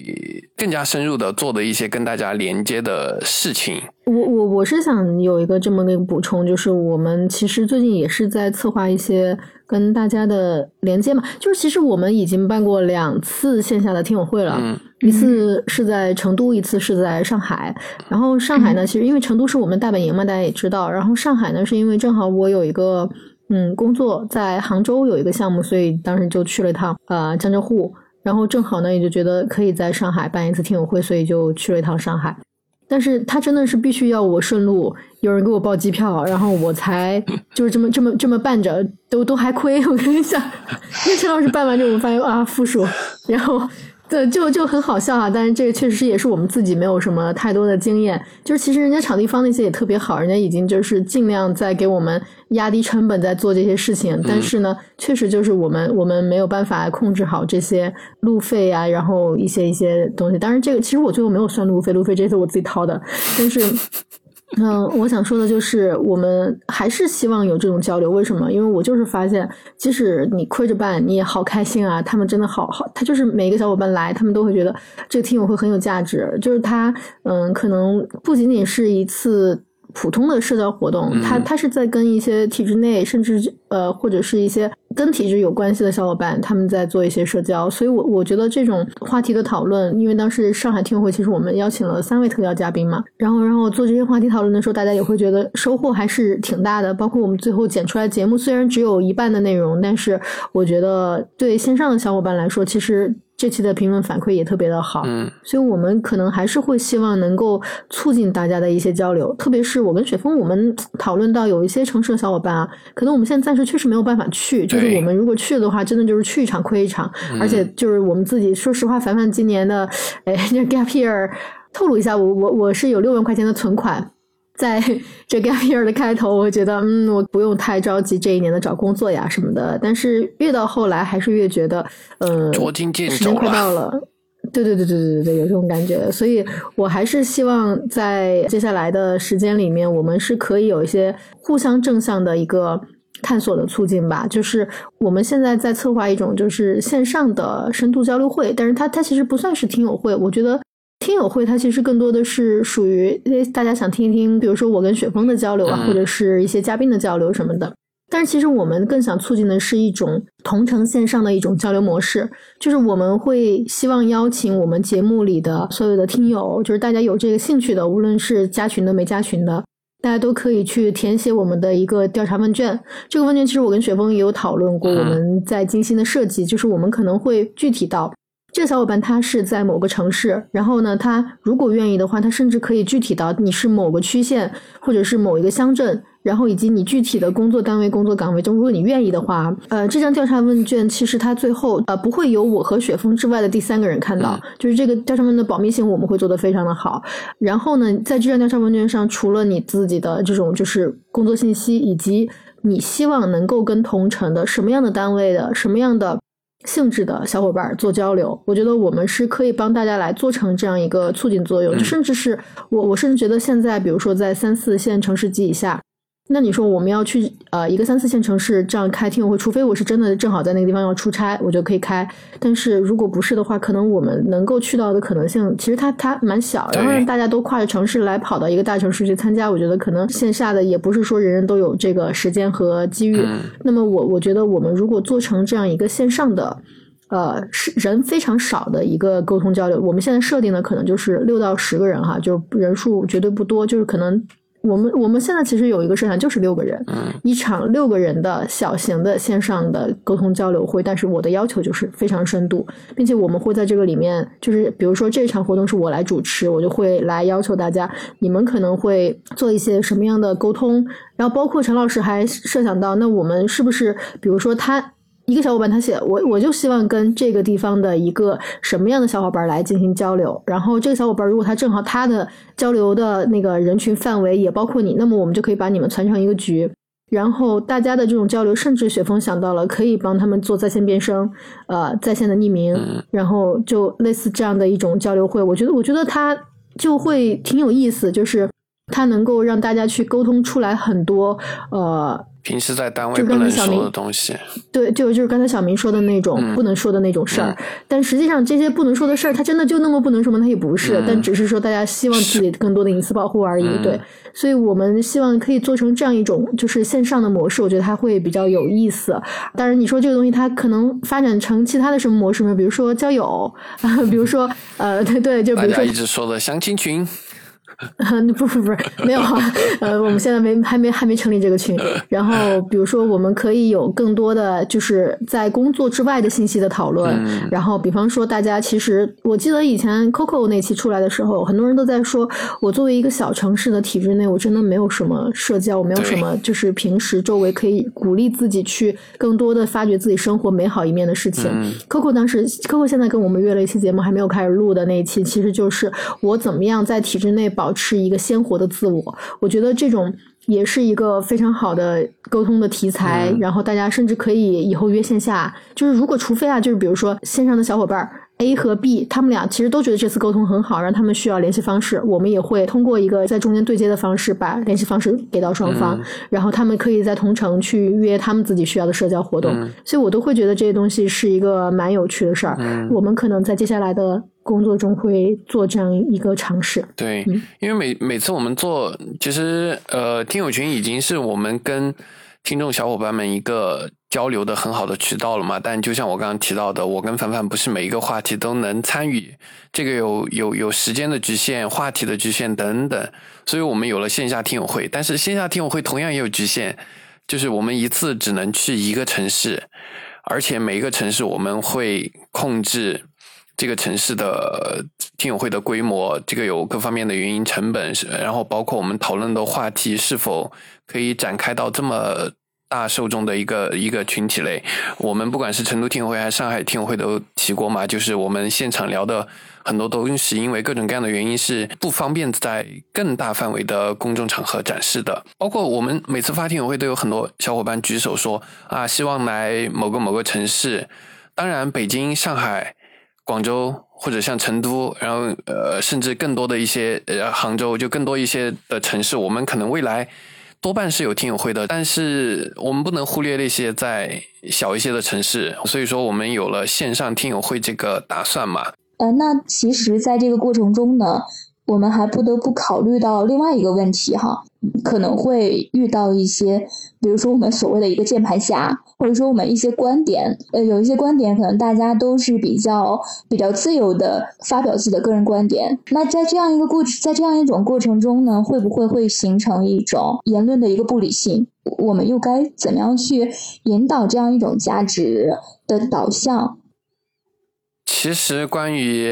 更加深入的做的一些跟大家连接的事情。我我我是想有一个这么个补充，就是我们其实最近也是在策划一些跟大家的连接嘛。就是其实我们已经办过两次线下的听友会了，一次是在成都，一次是在上海。然后上海呢，其实因为成都是我们大本营嘛，大家也知道。然后上海呢，是因为正好我有一个嗯工作在杭州有一个项目，所以当时就去了一趟呃江浙沪。然后正好呢，也就觉得可以在上海办一次听友会，所以就去了一趟上海。但是他真的是必须要我顺路，有人给我报机票，然后我才就是这么这么这么办着，都都还亏。*laughs* 我跟你讲，因为陈老师办完之后，我发现啊，负数，然后。对，就就很好笑啊！但是这个确实是也是我们自己没有什么太多的经验。就是其实人家场地方那些也特别好，人家已经就是尽量在给我们压低成本，在做这些事情。但是呢，确实就是我们我们没有办法控制好这些路费啊，然后一些一些东西。当然，这个其实我最后没有算路费，路费这些我自己掏的。但是。嗯，我想说的就是，我们还是希望有这种交流。为什么？因为我就是发现，即使你亏着办，你也好开心啊！他们真的好好，他就是每个小伙伴来，他们都会觉得这个听友会很有价值。就是他，嗯，可能不仅仅是一次普通的社交活动，他他是在跟一些体制内，甚至呃或者是一些跟体制有关系的小伙伴，他们在做一些社交。所以，我我觉得这种话题的讨论，因为当时上海听友会其实我们邀请了三位特邀嘉宾嘛，然后然后做这些话题讨论的时候，大家也会觉得收获还是挺大的。包括我们最后剪出来节目，虽然只有一半的内容，但是我觉得对线上的小伙伴来说，其实。这期的评论反馈也特别的好，嗯，所以我们可能还是会希望能够促进大家的一些交流，特别是我跟雪峰，我们讨论到有一些城市的小伙伴啊，可能我们现在暂时确实没有办法去，就是我们如果去的话，真的就是去一场亏一场，而且就是我们自己说实话，凡凡今年的，哎，这 gap year，透露一下，我我我是有六万块钱的存款。在这个 year 的开头，我觉得，嗯，我不用太着急这一年的找工作呀什么的。但是越到后来，还是越觉得，呃，时间快到了。对对对对对对对，有这种感觉。所以我还是希望在接下来的时间里面，我们是可以有一些互相正向的一个探索的促进吧。就是我们现在在策划一种就是线上的深度交流会，但是它它其实不算是听友会，我觉得。听友会，它其实更多的是属于大家想听一听，比如说我跟雪峰的交流啊，或者是一些嘉宾的交流什么的。但是其实我们更想促进的是一种同城线上的一种交流模式，就是我们会希望邀请我们节目里的所有的听友，就是大家有这个兴趣的，无论是加群的没加群的，大家都可以去填写我们的一个调查问卷。这个问卷其实我跟雪峰也有讨论过，我们在精心的设计，就是我们可能会具体到。这个小伙伴他是在某个城市，然后呢，他如果愿意的话，他甚至可以具体到你是某个区县或者是某一个乡镇，然后以及你具体的工作单位、工作岗位中，如果你愿意的话，呃，这张调查问卷其实它最后呃不会有我和雪峰之外的第三个人看到，就是这个调查问卷的保密性我们会做得非常的好。然后呢，在这张调查问卷上，除了你自己的这种就是工作信息，以及你希望能够跟同城的什么样的单位的什么样的。性质的小伙伴做交流，我觉得我们是可以帮大家来做成这样一个促进作用，就甚至是我，我甚至觉得现在，比如说在三四线城市及以下。那你说我们要去呃一个三四线城市这样开听友会，除非我是真的正好在那个地方要出差，我就可以开。但是如果不是的话，可能我们能够去到的可能性其实它它蛮小。然后让大家都跨着城市来跑到一个大城市去参加，我觉得可能线下的也不是说人人都有这个时间和机遇。那么我我觉得我们如果做成这样一个线上的，呃是人非常少的一个沟通交流，我们现在设定的可能就是六到十个人哈，就是人数绝对不多，就是可能。我们我们现在其实有一个设想，就是六个人，一场六个人的小型的线上的沟通交流会。但是我的要求就是非常深度，并且我们会在这个里面，就是比如说这场活动是我来主持，我就会来要求大家，你们可能会做一些什么样的沟通。然后包括陈老师还设想到，那我们是不是比如说他。一个小伙伴他写我，我就希望跟这个地方的一个什么样的小伙伴来进行交流。然后这个小伙伴如果他正好他的交流的那个人群范围也包括你，那么我们就可以把你们攒成一个局。然后大家的这种交流，甚至雪峰想到了可以帮他们做在线变声，呃，在线的匿名，然后就类似这样的一种交流会。我觉得，我觉得他就会挺有意思，就是他能够让大家去沟通出来很多，呃。平时在单位不能说的东西，对，就就是刚才小明说的那种不能说的那种事儿。但实际上这些不能说的事儿，它真的就那么不能说吗？它也不是，但只是说大家希望自己更多的隐私保护而已。对，所以我们希望可以做成这样一种就是线上的模式，我觉得它会比较有意思。当然，你说这个东西它可能发展成其他的什么模式呢？比如说交友，*laughs* 比如说呃，对对，就比如说一直说的相亲群。*laughs* 不不不是没有啊，呃，我们现在没还没还没成立这个群。然后比如说，我们可以有更多的就是在工作之外的信息的讨论。然后比方说，大家其实我记得以前 Coco 那期出来的时候，很多人都在说，我作为一个小城市的体制内，我真的没有什么社交，我没有什么就是平时周围可以鼓励自己去更多的发掘自己生活美好一面的事情。Coco 当时，Coco 现在跟我们约了一期节目，还没有开始录的那一期，其实就是我怎么样在体制内保。保持一个鲜活的自我，我觉得这种也是一个非常好的沟通的题材。然后大家甚至可以以后约线下，就是如果除非啊，就是比如说线上的小伙伴 A 和 B，他们俩其实都觉得这次沟通很好，让他们需要联系方式，我们也会通过一个在中间对接的方式，把联系方式给到双方，然后他们可以在同城去约他们自己需要的社交活动。所以我都会觉得这些东西是一个蛮有趣的事儿。我们可能在接下来的。工作中会做这样一个尝试。对，因为每每次我们做，其实呃，听友群已经是我们跟听众小伙伴们一个交流的很好的渠道了嘛。但就像我刚刚提到的，我跟凡凡不是每一个话题都能参与，这个有有有时间的局限、话题的局限等等，所以我们有了线下听友会。但是线下听友会同样也有局限，就是我们一次只能去一个城市。而且每一个城市我们会控制这个城市的听友会的规模，这个有各方面的原因，成本，然后包括我们讨论的话题是否可以展开到这么大受众的一个一个群体类。我们不管是成都听友会还是上海听友会都提过嘛，就是我们现场聊的。很多东西因为各种各样的原因是不方便在更大范围的公众场合展示的。包括我们每次发听友会都有很多小伙伴举手说啊，希望来某个某个城市。当然，北京、上海、广州或者像成都，然后呃，甚至更多的一些呃杭州，就更多一些的城市，我们可能未来多半是有听友会的。但是我们不能忽略那些在小一些的城市，所以说我们有了线上听友会这个打算嘛。呃，那其实，在这个过程中呢，我们还不得不考虑到另外一个问题哈，可能会遇到一些，比如说我们所谓的一个键盘侠，或者说我们一些观点，呃，有一些观点可能大家都是比较比较自由的发表自己的个人观点，那在这样一个过，在这样一种过程中呢，会不会会形成一种言论的一个不理性？我们又该怎么样去引导这样一种价值的导向？其实，关于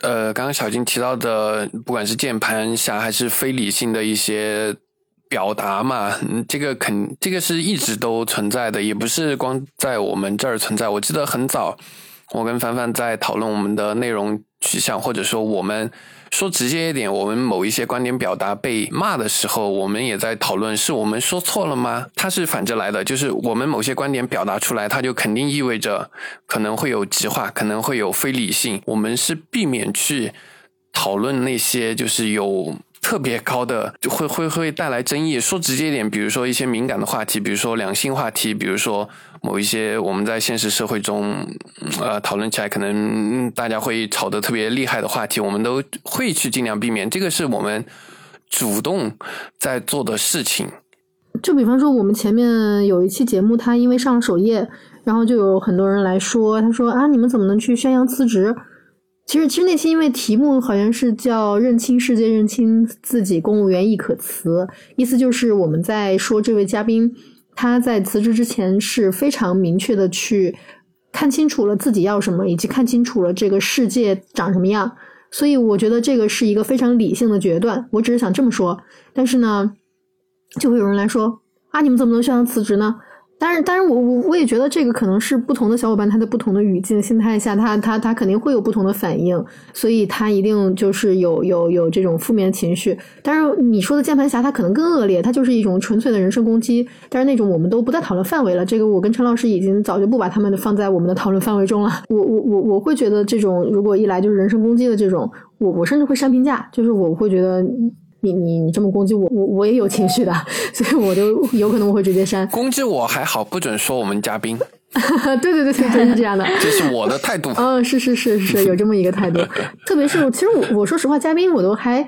呃，刚刚小金提到的，不管是键盘侠还是非理性的一些表达嘛，这个肯这个是一直都存在的，也不是光在我们这儿存在。我记得很早，我跟凡凡在讨论我们的内容取向，或者说我们。说直接一点，我们某一些观点表达被骂的时候，我们也在讨论是我们说错了吗？它是反着来的，就是我们某些观点表达出来，它就肯定意味着可能会有极化，可能会有非理性。我们是避免去讨论那些就是有。特别高的就会会会带来争议。说直接一点，比如说一些敏感的话题，比如说两性话题，比如说某一些我们在现实社会中呃讨论起来可能大家会吵得特别厉害的话题，我们都会去尽量避免。这个是我们主动在做的事情。就比方说，我们前面有一期节目，他因为上了首页，然后就有很多人来说，他说啊，你们怎么能去宣扬辞职？其实，其实那期因为题目好像是叫“认清世界，认清自己，公务员亦可辞”，意思就是我们在说这位嘉宾他在辞职之前是非常明确的去看清楚了自己要什么，以及看清楚了这个世界长什么样。所以，我觉得这个是一个非常理性的决断。我只是想这么说，但是呢，就会有人来说啊，你们怎么能宣扬辞职呢？但是，但是我我我也觉得这个可能是不同的小伙伴，他在不同的语境、心态下，他他他肯定会有不同的反应，所以他一定就是有有有这种负面情绪。但是你说的键盘侠，他可能更恶劣，他就是一种纯粹的人身攻击。但是那种我们都不在讨论范围了，这个我跟陈老师已经早就不把他们放在我们的讨论范围中了。我我我我会觉得这种如果一来就是人身攻击的这种，我我甚至会删评价，就是我会觉得。你你你这么攻击我，我我也有情绪的，所以我就有可能我会直接删。攻击我还好，不准说我们嘉宾。对对对对，就是这样的。这是我的态度。嗯，是是是是，有这么一个态度。特别是，其实我我说实话，嘉宾我都还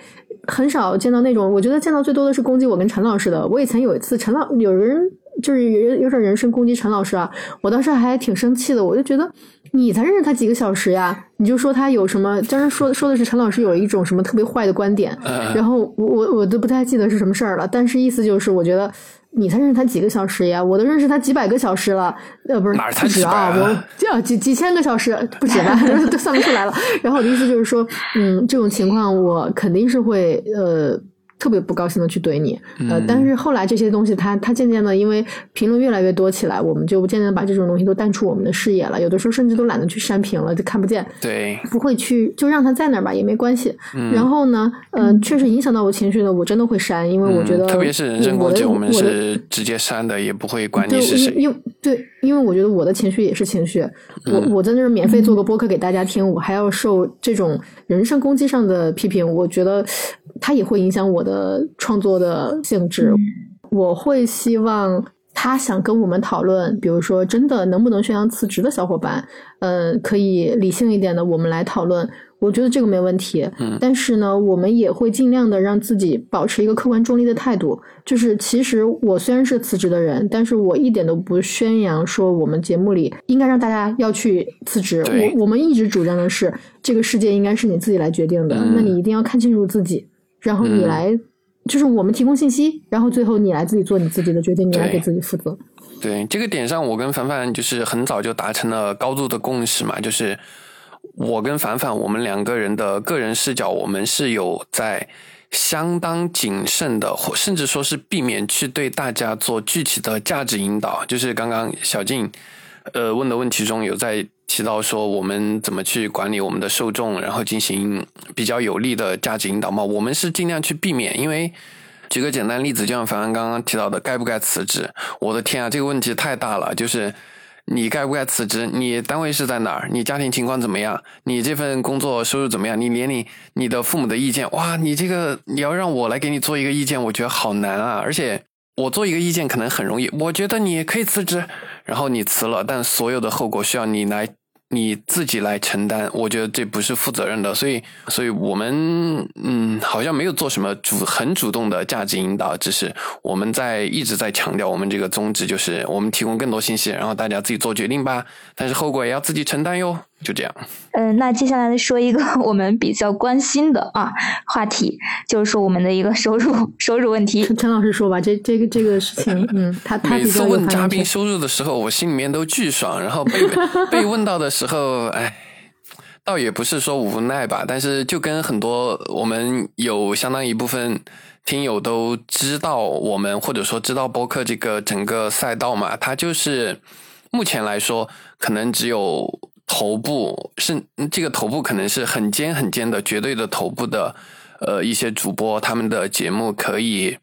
很少见到那种，我觉得见到最多的是攻击我跟陈老师的。我以前有一次，陈老有人就是有有点人身攻击陈老师啊，我当时还挺生气的，我就觉得。你才认识他几个小时呀？你就说他有什么？当时说说的是陈老师有一种什么特别坏的观点，然后我我我都不太记得是什么事儿了。但是意思就是，我觉得你才认识他几个小时呀？我都认识他几百个小时了，呃，不是不止啊，我 *laughs* 这几几千个小时不止吧？*laughs* 都算不出来了。然后我的意思就是说，嗯，这种情况我肯定是会呃。特别不高兴的去怼你，呃，但是后来这些东西，它它渐渐的，因为评论越来越多起来，我们就渐渐的把这种东西都淡出我们的视野了。有的时候甚至都懒得去删评了，就看不见。对，不会去，就让它在那儿吧，也没关系。然后呢，呃，确实影响到我情绪的，我真的会删，因为我觉得，特别是人身攻击，我们是直接删的，也不会管你是谁。因对，因为我觉得我的情绪也是情绪，我我在那儿免费做个播客给大家听，我还要受这种人身攻击上的批评，我觉得。它也会影响我的创作的性质。我会希望他想跟我们讨论，比如说真的能不能宣扬辞职的小伙伴，呃，可以理性一点的，我们来讨论。我觉得这个没问题，嗯，但是呢，我们也会尽量的让自己保持一个客观中立的态度。就是其实我虽然是辞职的人，但是我一点都不宣扬说我们节目里应该让大家要去辞职。我我们一直主张的是，这个世界应该是你自己来决定的，那你一定要看清楚自己，然后你来，就是我们提供信息，然后最后你来自己做你自己的决定，你来给自己负责。对这个点上，我跟凡凡就是很早就达成了高度的共识嘛，就是。我跟凡凡，我们两个人的个人视角，我们是有在相当谨慎的，或甚至说是避免去对大家做具体的价值引导。就是刚刚小静呃问的问题中有在提到说，我们怎么去管理我们的受众，然后进行比较有利的价值引导嘛？我们是尽量去避免，因为举个简单例子，就像凡凡刚刚提到的，该不该辞职？我的天啊，这个问题太大了，就是。你该不该辞职？你单位是在哪儿？你家庭情况怎么样？你这份工作收入怎么样？你年龄、你的父母的意见，哇，你这个你要让我来给你做一个意见，我觉得好难啊！而且我做一个意见可能很容易，我觉得你可以辞职，然后你辞了，但所有的后果需要你来。你自己来承担，我觉得这不是负责任的，所以，所以我们嗯，好像没有做什么主很主动的价值引导，只是我们在一直在强调我们这个宗旨，就是我们提供更多信息，然后大家自己做决定吧，但是后果也要自己承担哟。就这样。嗯，那接下来说一个我们比较关心的啊话题，就是说我们的一个收入收入问题。陈老师说吧，这这个这个事情，*laughs* 嗯，他他每次问嘉宾收入的时候，我心里面都巨爽，然后被被问到的时候，哎，倒也不是说无奈吧，但是就跟很多我们有相当一部分听友都知道我们或者说知道播客这个整个赛道嘛，它就是目前来说可能只有。头部是这个头部可能是很尖很尖的绝对的头部的，呃，一些主播他们的节目可以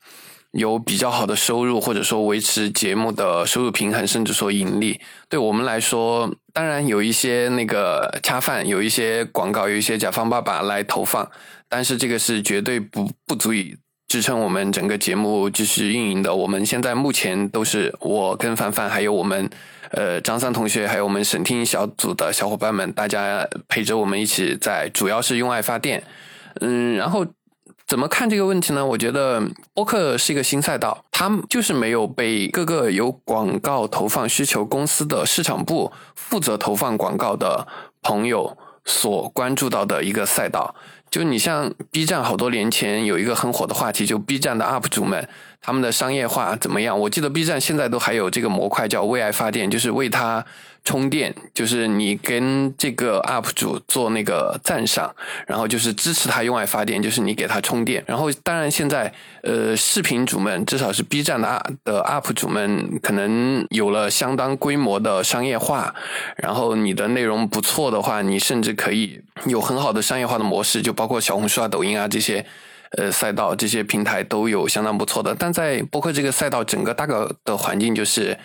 有比较好的收入，或者说维持节目的收入平衡，甚至说盈利。对我们来说，当然有一些那个恰饭，有一些广告，有一些甲方爸爸来投放，但是这个是绝对不不足以支撑我们整个节目继续运营的。我们现在目前都是我跟凡凡还有我们。呃，张三同学还有我们省厅小组的小伙伴们，大家陪着我们一起在，主要是用爱发电。嗯，然后怎么看这个问题呢？我觉得播客是一个新赛道，它就是没有被各个有广告投放需求公司的市场部负责投放广告的朋友所关注到的一个赛道。就你像 B 站，好多年前有一个很火的话题，就 B 站的 UP 主们。他们的商业化怎么样？我记得 B 站现在都还有这个模块叫为爱发电，就是为他充电，就是你跟这个 UP 主做那个赞赏，然后就是支持他用爱发电，就是你给他充电。然后当然现在呃视频主们，至少是 B 站的的 UP 主们，可能有了相当规模的商业化，然后你的内容不错的话，你甚至可以有很好的商业化的模式，就包括小红书啊、抖音啊这些。呃，赛道这些平台都有相当不错的，但在博客这个赛道，整个大概的环境就是，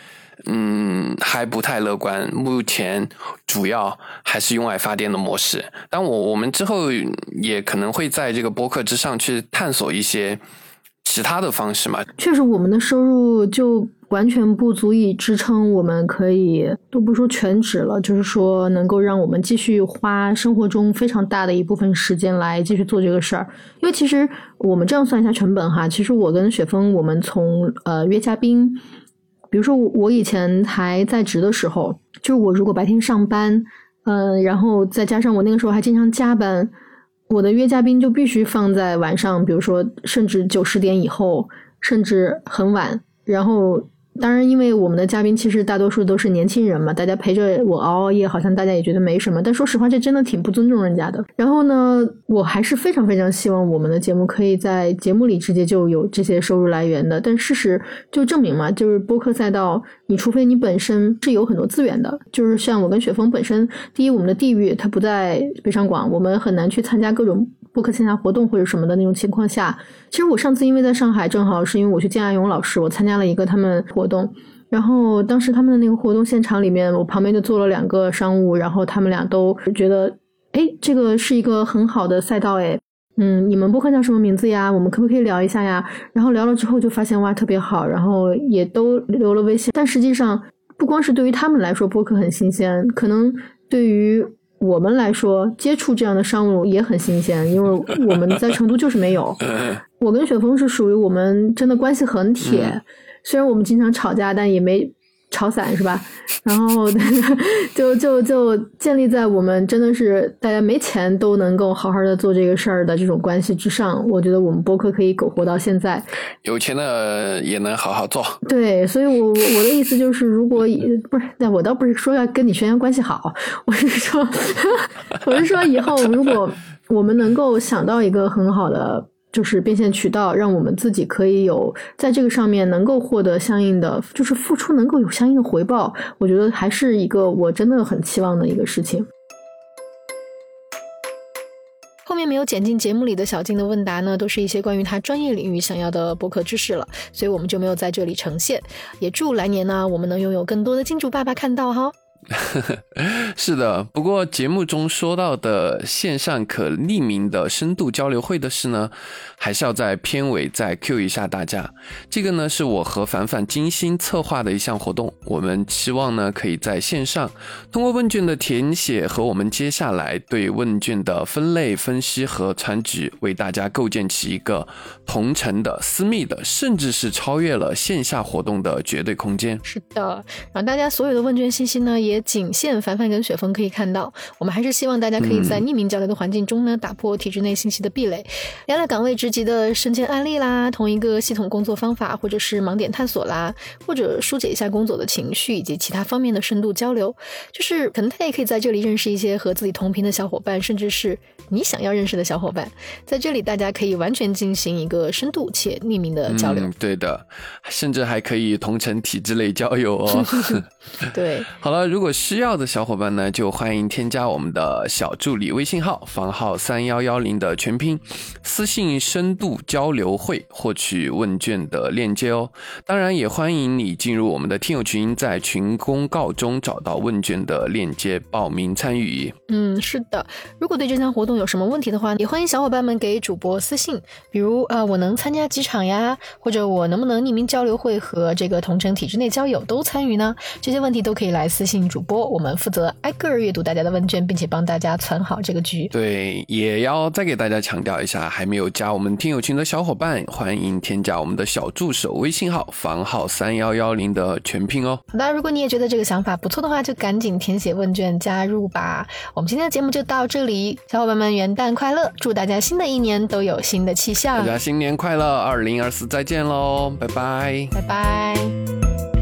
嗯，还不太乐观。目前主要还是用爱发电的模式，但我我们之后也可能会在这个博客之上去探索一些其他的方式嘛。确实，我们的收入就。完全不足以支撑我们可以都不说全职了，就是说能够让我们继续花生活中非常大的一部分时间来继续做这个事儿。因为其实我们这样算一下成本哈，其实我跟雪峰，我们从呃约嘉宾，比如说我以前还在职的时候，就是我如果白天上班，嗯，然后再加上我那个时候还经常加班，我的约嘉宾就必须放在晚上，比如说甚至九十点以后，甚至很晚，然后。当然，因为我们的嘉宾其实大多数都是年轻人嘛，大家陪着我熬熬夜，好像大家也觉得没什么。但说实话，这真的挺不尊重人家的。然后呢，我还是非常非常希望我们的节目可以在节目里直接就有这些收入来源的。但事实就证明嘛，就是播客赛道，你除非你本身是有很多资源的，就是像我跟雪峰本身，第一，我们的地域它不在北上广，我们很难去参加各种。播客线下活动或者什么的那种情况下，其实我上次因为在上海，正好是因为我去见阿勇老师，我参加了一个他们活动，然后当时他们的那个活动现场里面，我旁边就坐了两个商务，然后他们俩都觉得，哎，这个是一个很好的赛道，哎，嗯，你们播客叫什么名字呀？我们可不可以聊一下呀？然后聊了之后就发现哇，特别好，然后也都留了微信。但实际上，不光是对于他们来说播客很新鲜，可能对于我们来说接触这样的商务也很新鲜，因为我们在成都就是没有。*laughs* 我跟雪峰是属于我们真的关系很铁，虽然我们经常吵架，但也没。炒散是吧？然后就就就建立在我们真的是大家没钱都能够好好的做这个事儿的这种关系之上。我觉得我们播客可以苟活到现在，有钱的也能好好做。对，所以，我我的意思就是，如果不是，那我倒不是说要跟你宣扬关系好，我是说，*laughs* 我是说以后如果我们能够想到一个很好的。就是变现渠道，让我们自己可以有在这个上面能够获得相应的，就是付出能够有相应的回报。我觉得还是一个我真的很期望的一个事情。后面没有剪进节目里的小静的问答呢，都是一些关于他专业领域想要的博客知识了，所以我们就没有在这里呈现。也祝来年呢，我们能拥有更多的金主爸爸看到哈。*laughs* 是的，不过节目中说到的线上可匿名的深度交流会的事呢，还是要在片尾再 Q 一下大家。这个呢是我和凡凡精心策划的一项活动，我们希望呢可以在线上通过问卷的填写和我们接下来对问卷的分类分析和传纸，为大家构建起一个同城的、私密的，甚至是超越了线下活动的绝对空间。是的，然后大家所有的问卷信息呢也。也仅限凡凡跟雪峰可以看到。我们还是希望大家可以在匿名交流的环境中呢，打破体制内信息的壁垒，聊聊岗位职级的升迁案例啦，同一个系统工作方法，或者是盲点探索啦，或者疏解一下工作的情绪以及其他方面的深度交流。就是可能大家也可以在这里认识一些和自己同频的小伙伴，甚至是你想要认识的小伙伴。在这里，大家可以完全进行一个深度且匿名的交流。对的，甚至还可以同城体制类交友哦。*laughs* *laughs* 对，好了，如果需要的小伙伴呢，就欢迎添加我们的小助理微信号房号三幺幺零的全拼，私信深度交流会获取问卷的链接哦。当然，也欢迎你进入我们的听友群，在群公告中找到问卷的链接报名参与。嗯，是的。如果对这项活动有什么问题的话，也欢迎小伙伴们给主播私信，比如呃，我能参加几场呀？或者我能不能匿名交流会和这个同城体制内交友都参与呢？这些问题都可以来私信主播，我们负责挨个阅读大家的问卷，并且帮大家存好这个局。对，也要再给大家强调一下，还没有加我们听友群的小伙伴，欢迎添加我们的小助手微信号房号三幺幺零的全拼哦。好的，如果你也觉得这个想法不错的话，就赶紧填写问卷加入吧。我们今天的节目就到这里，小伙伴们元旦快乐，祝大家新的一年都有新的气象。大家新年快乐，二零二四再见喽，拜拜，拜拜。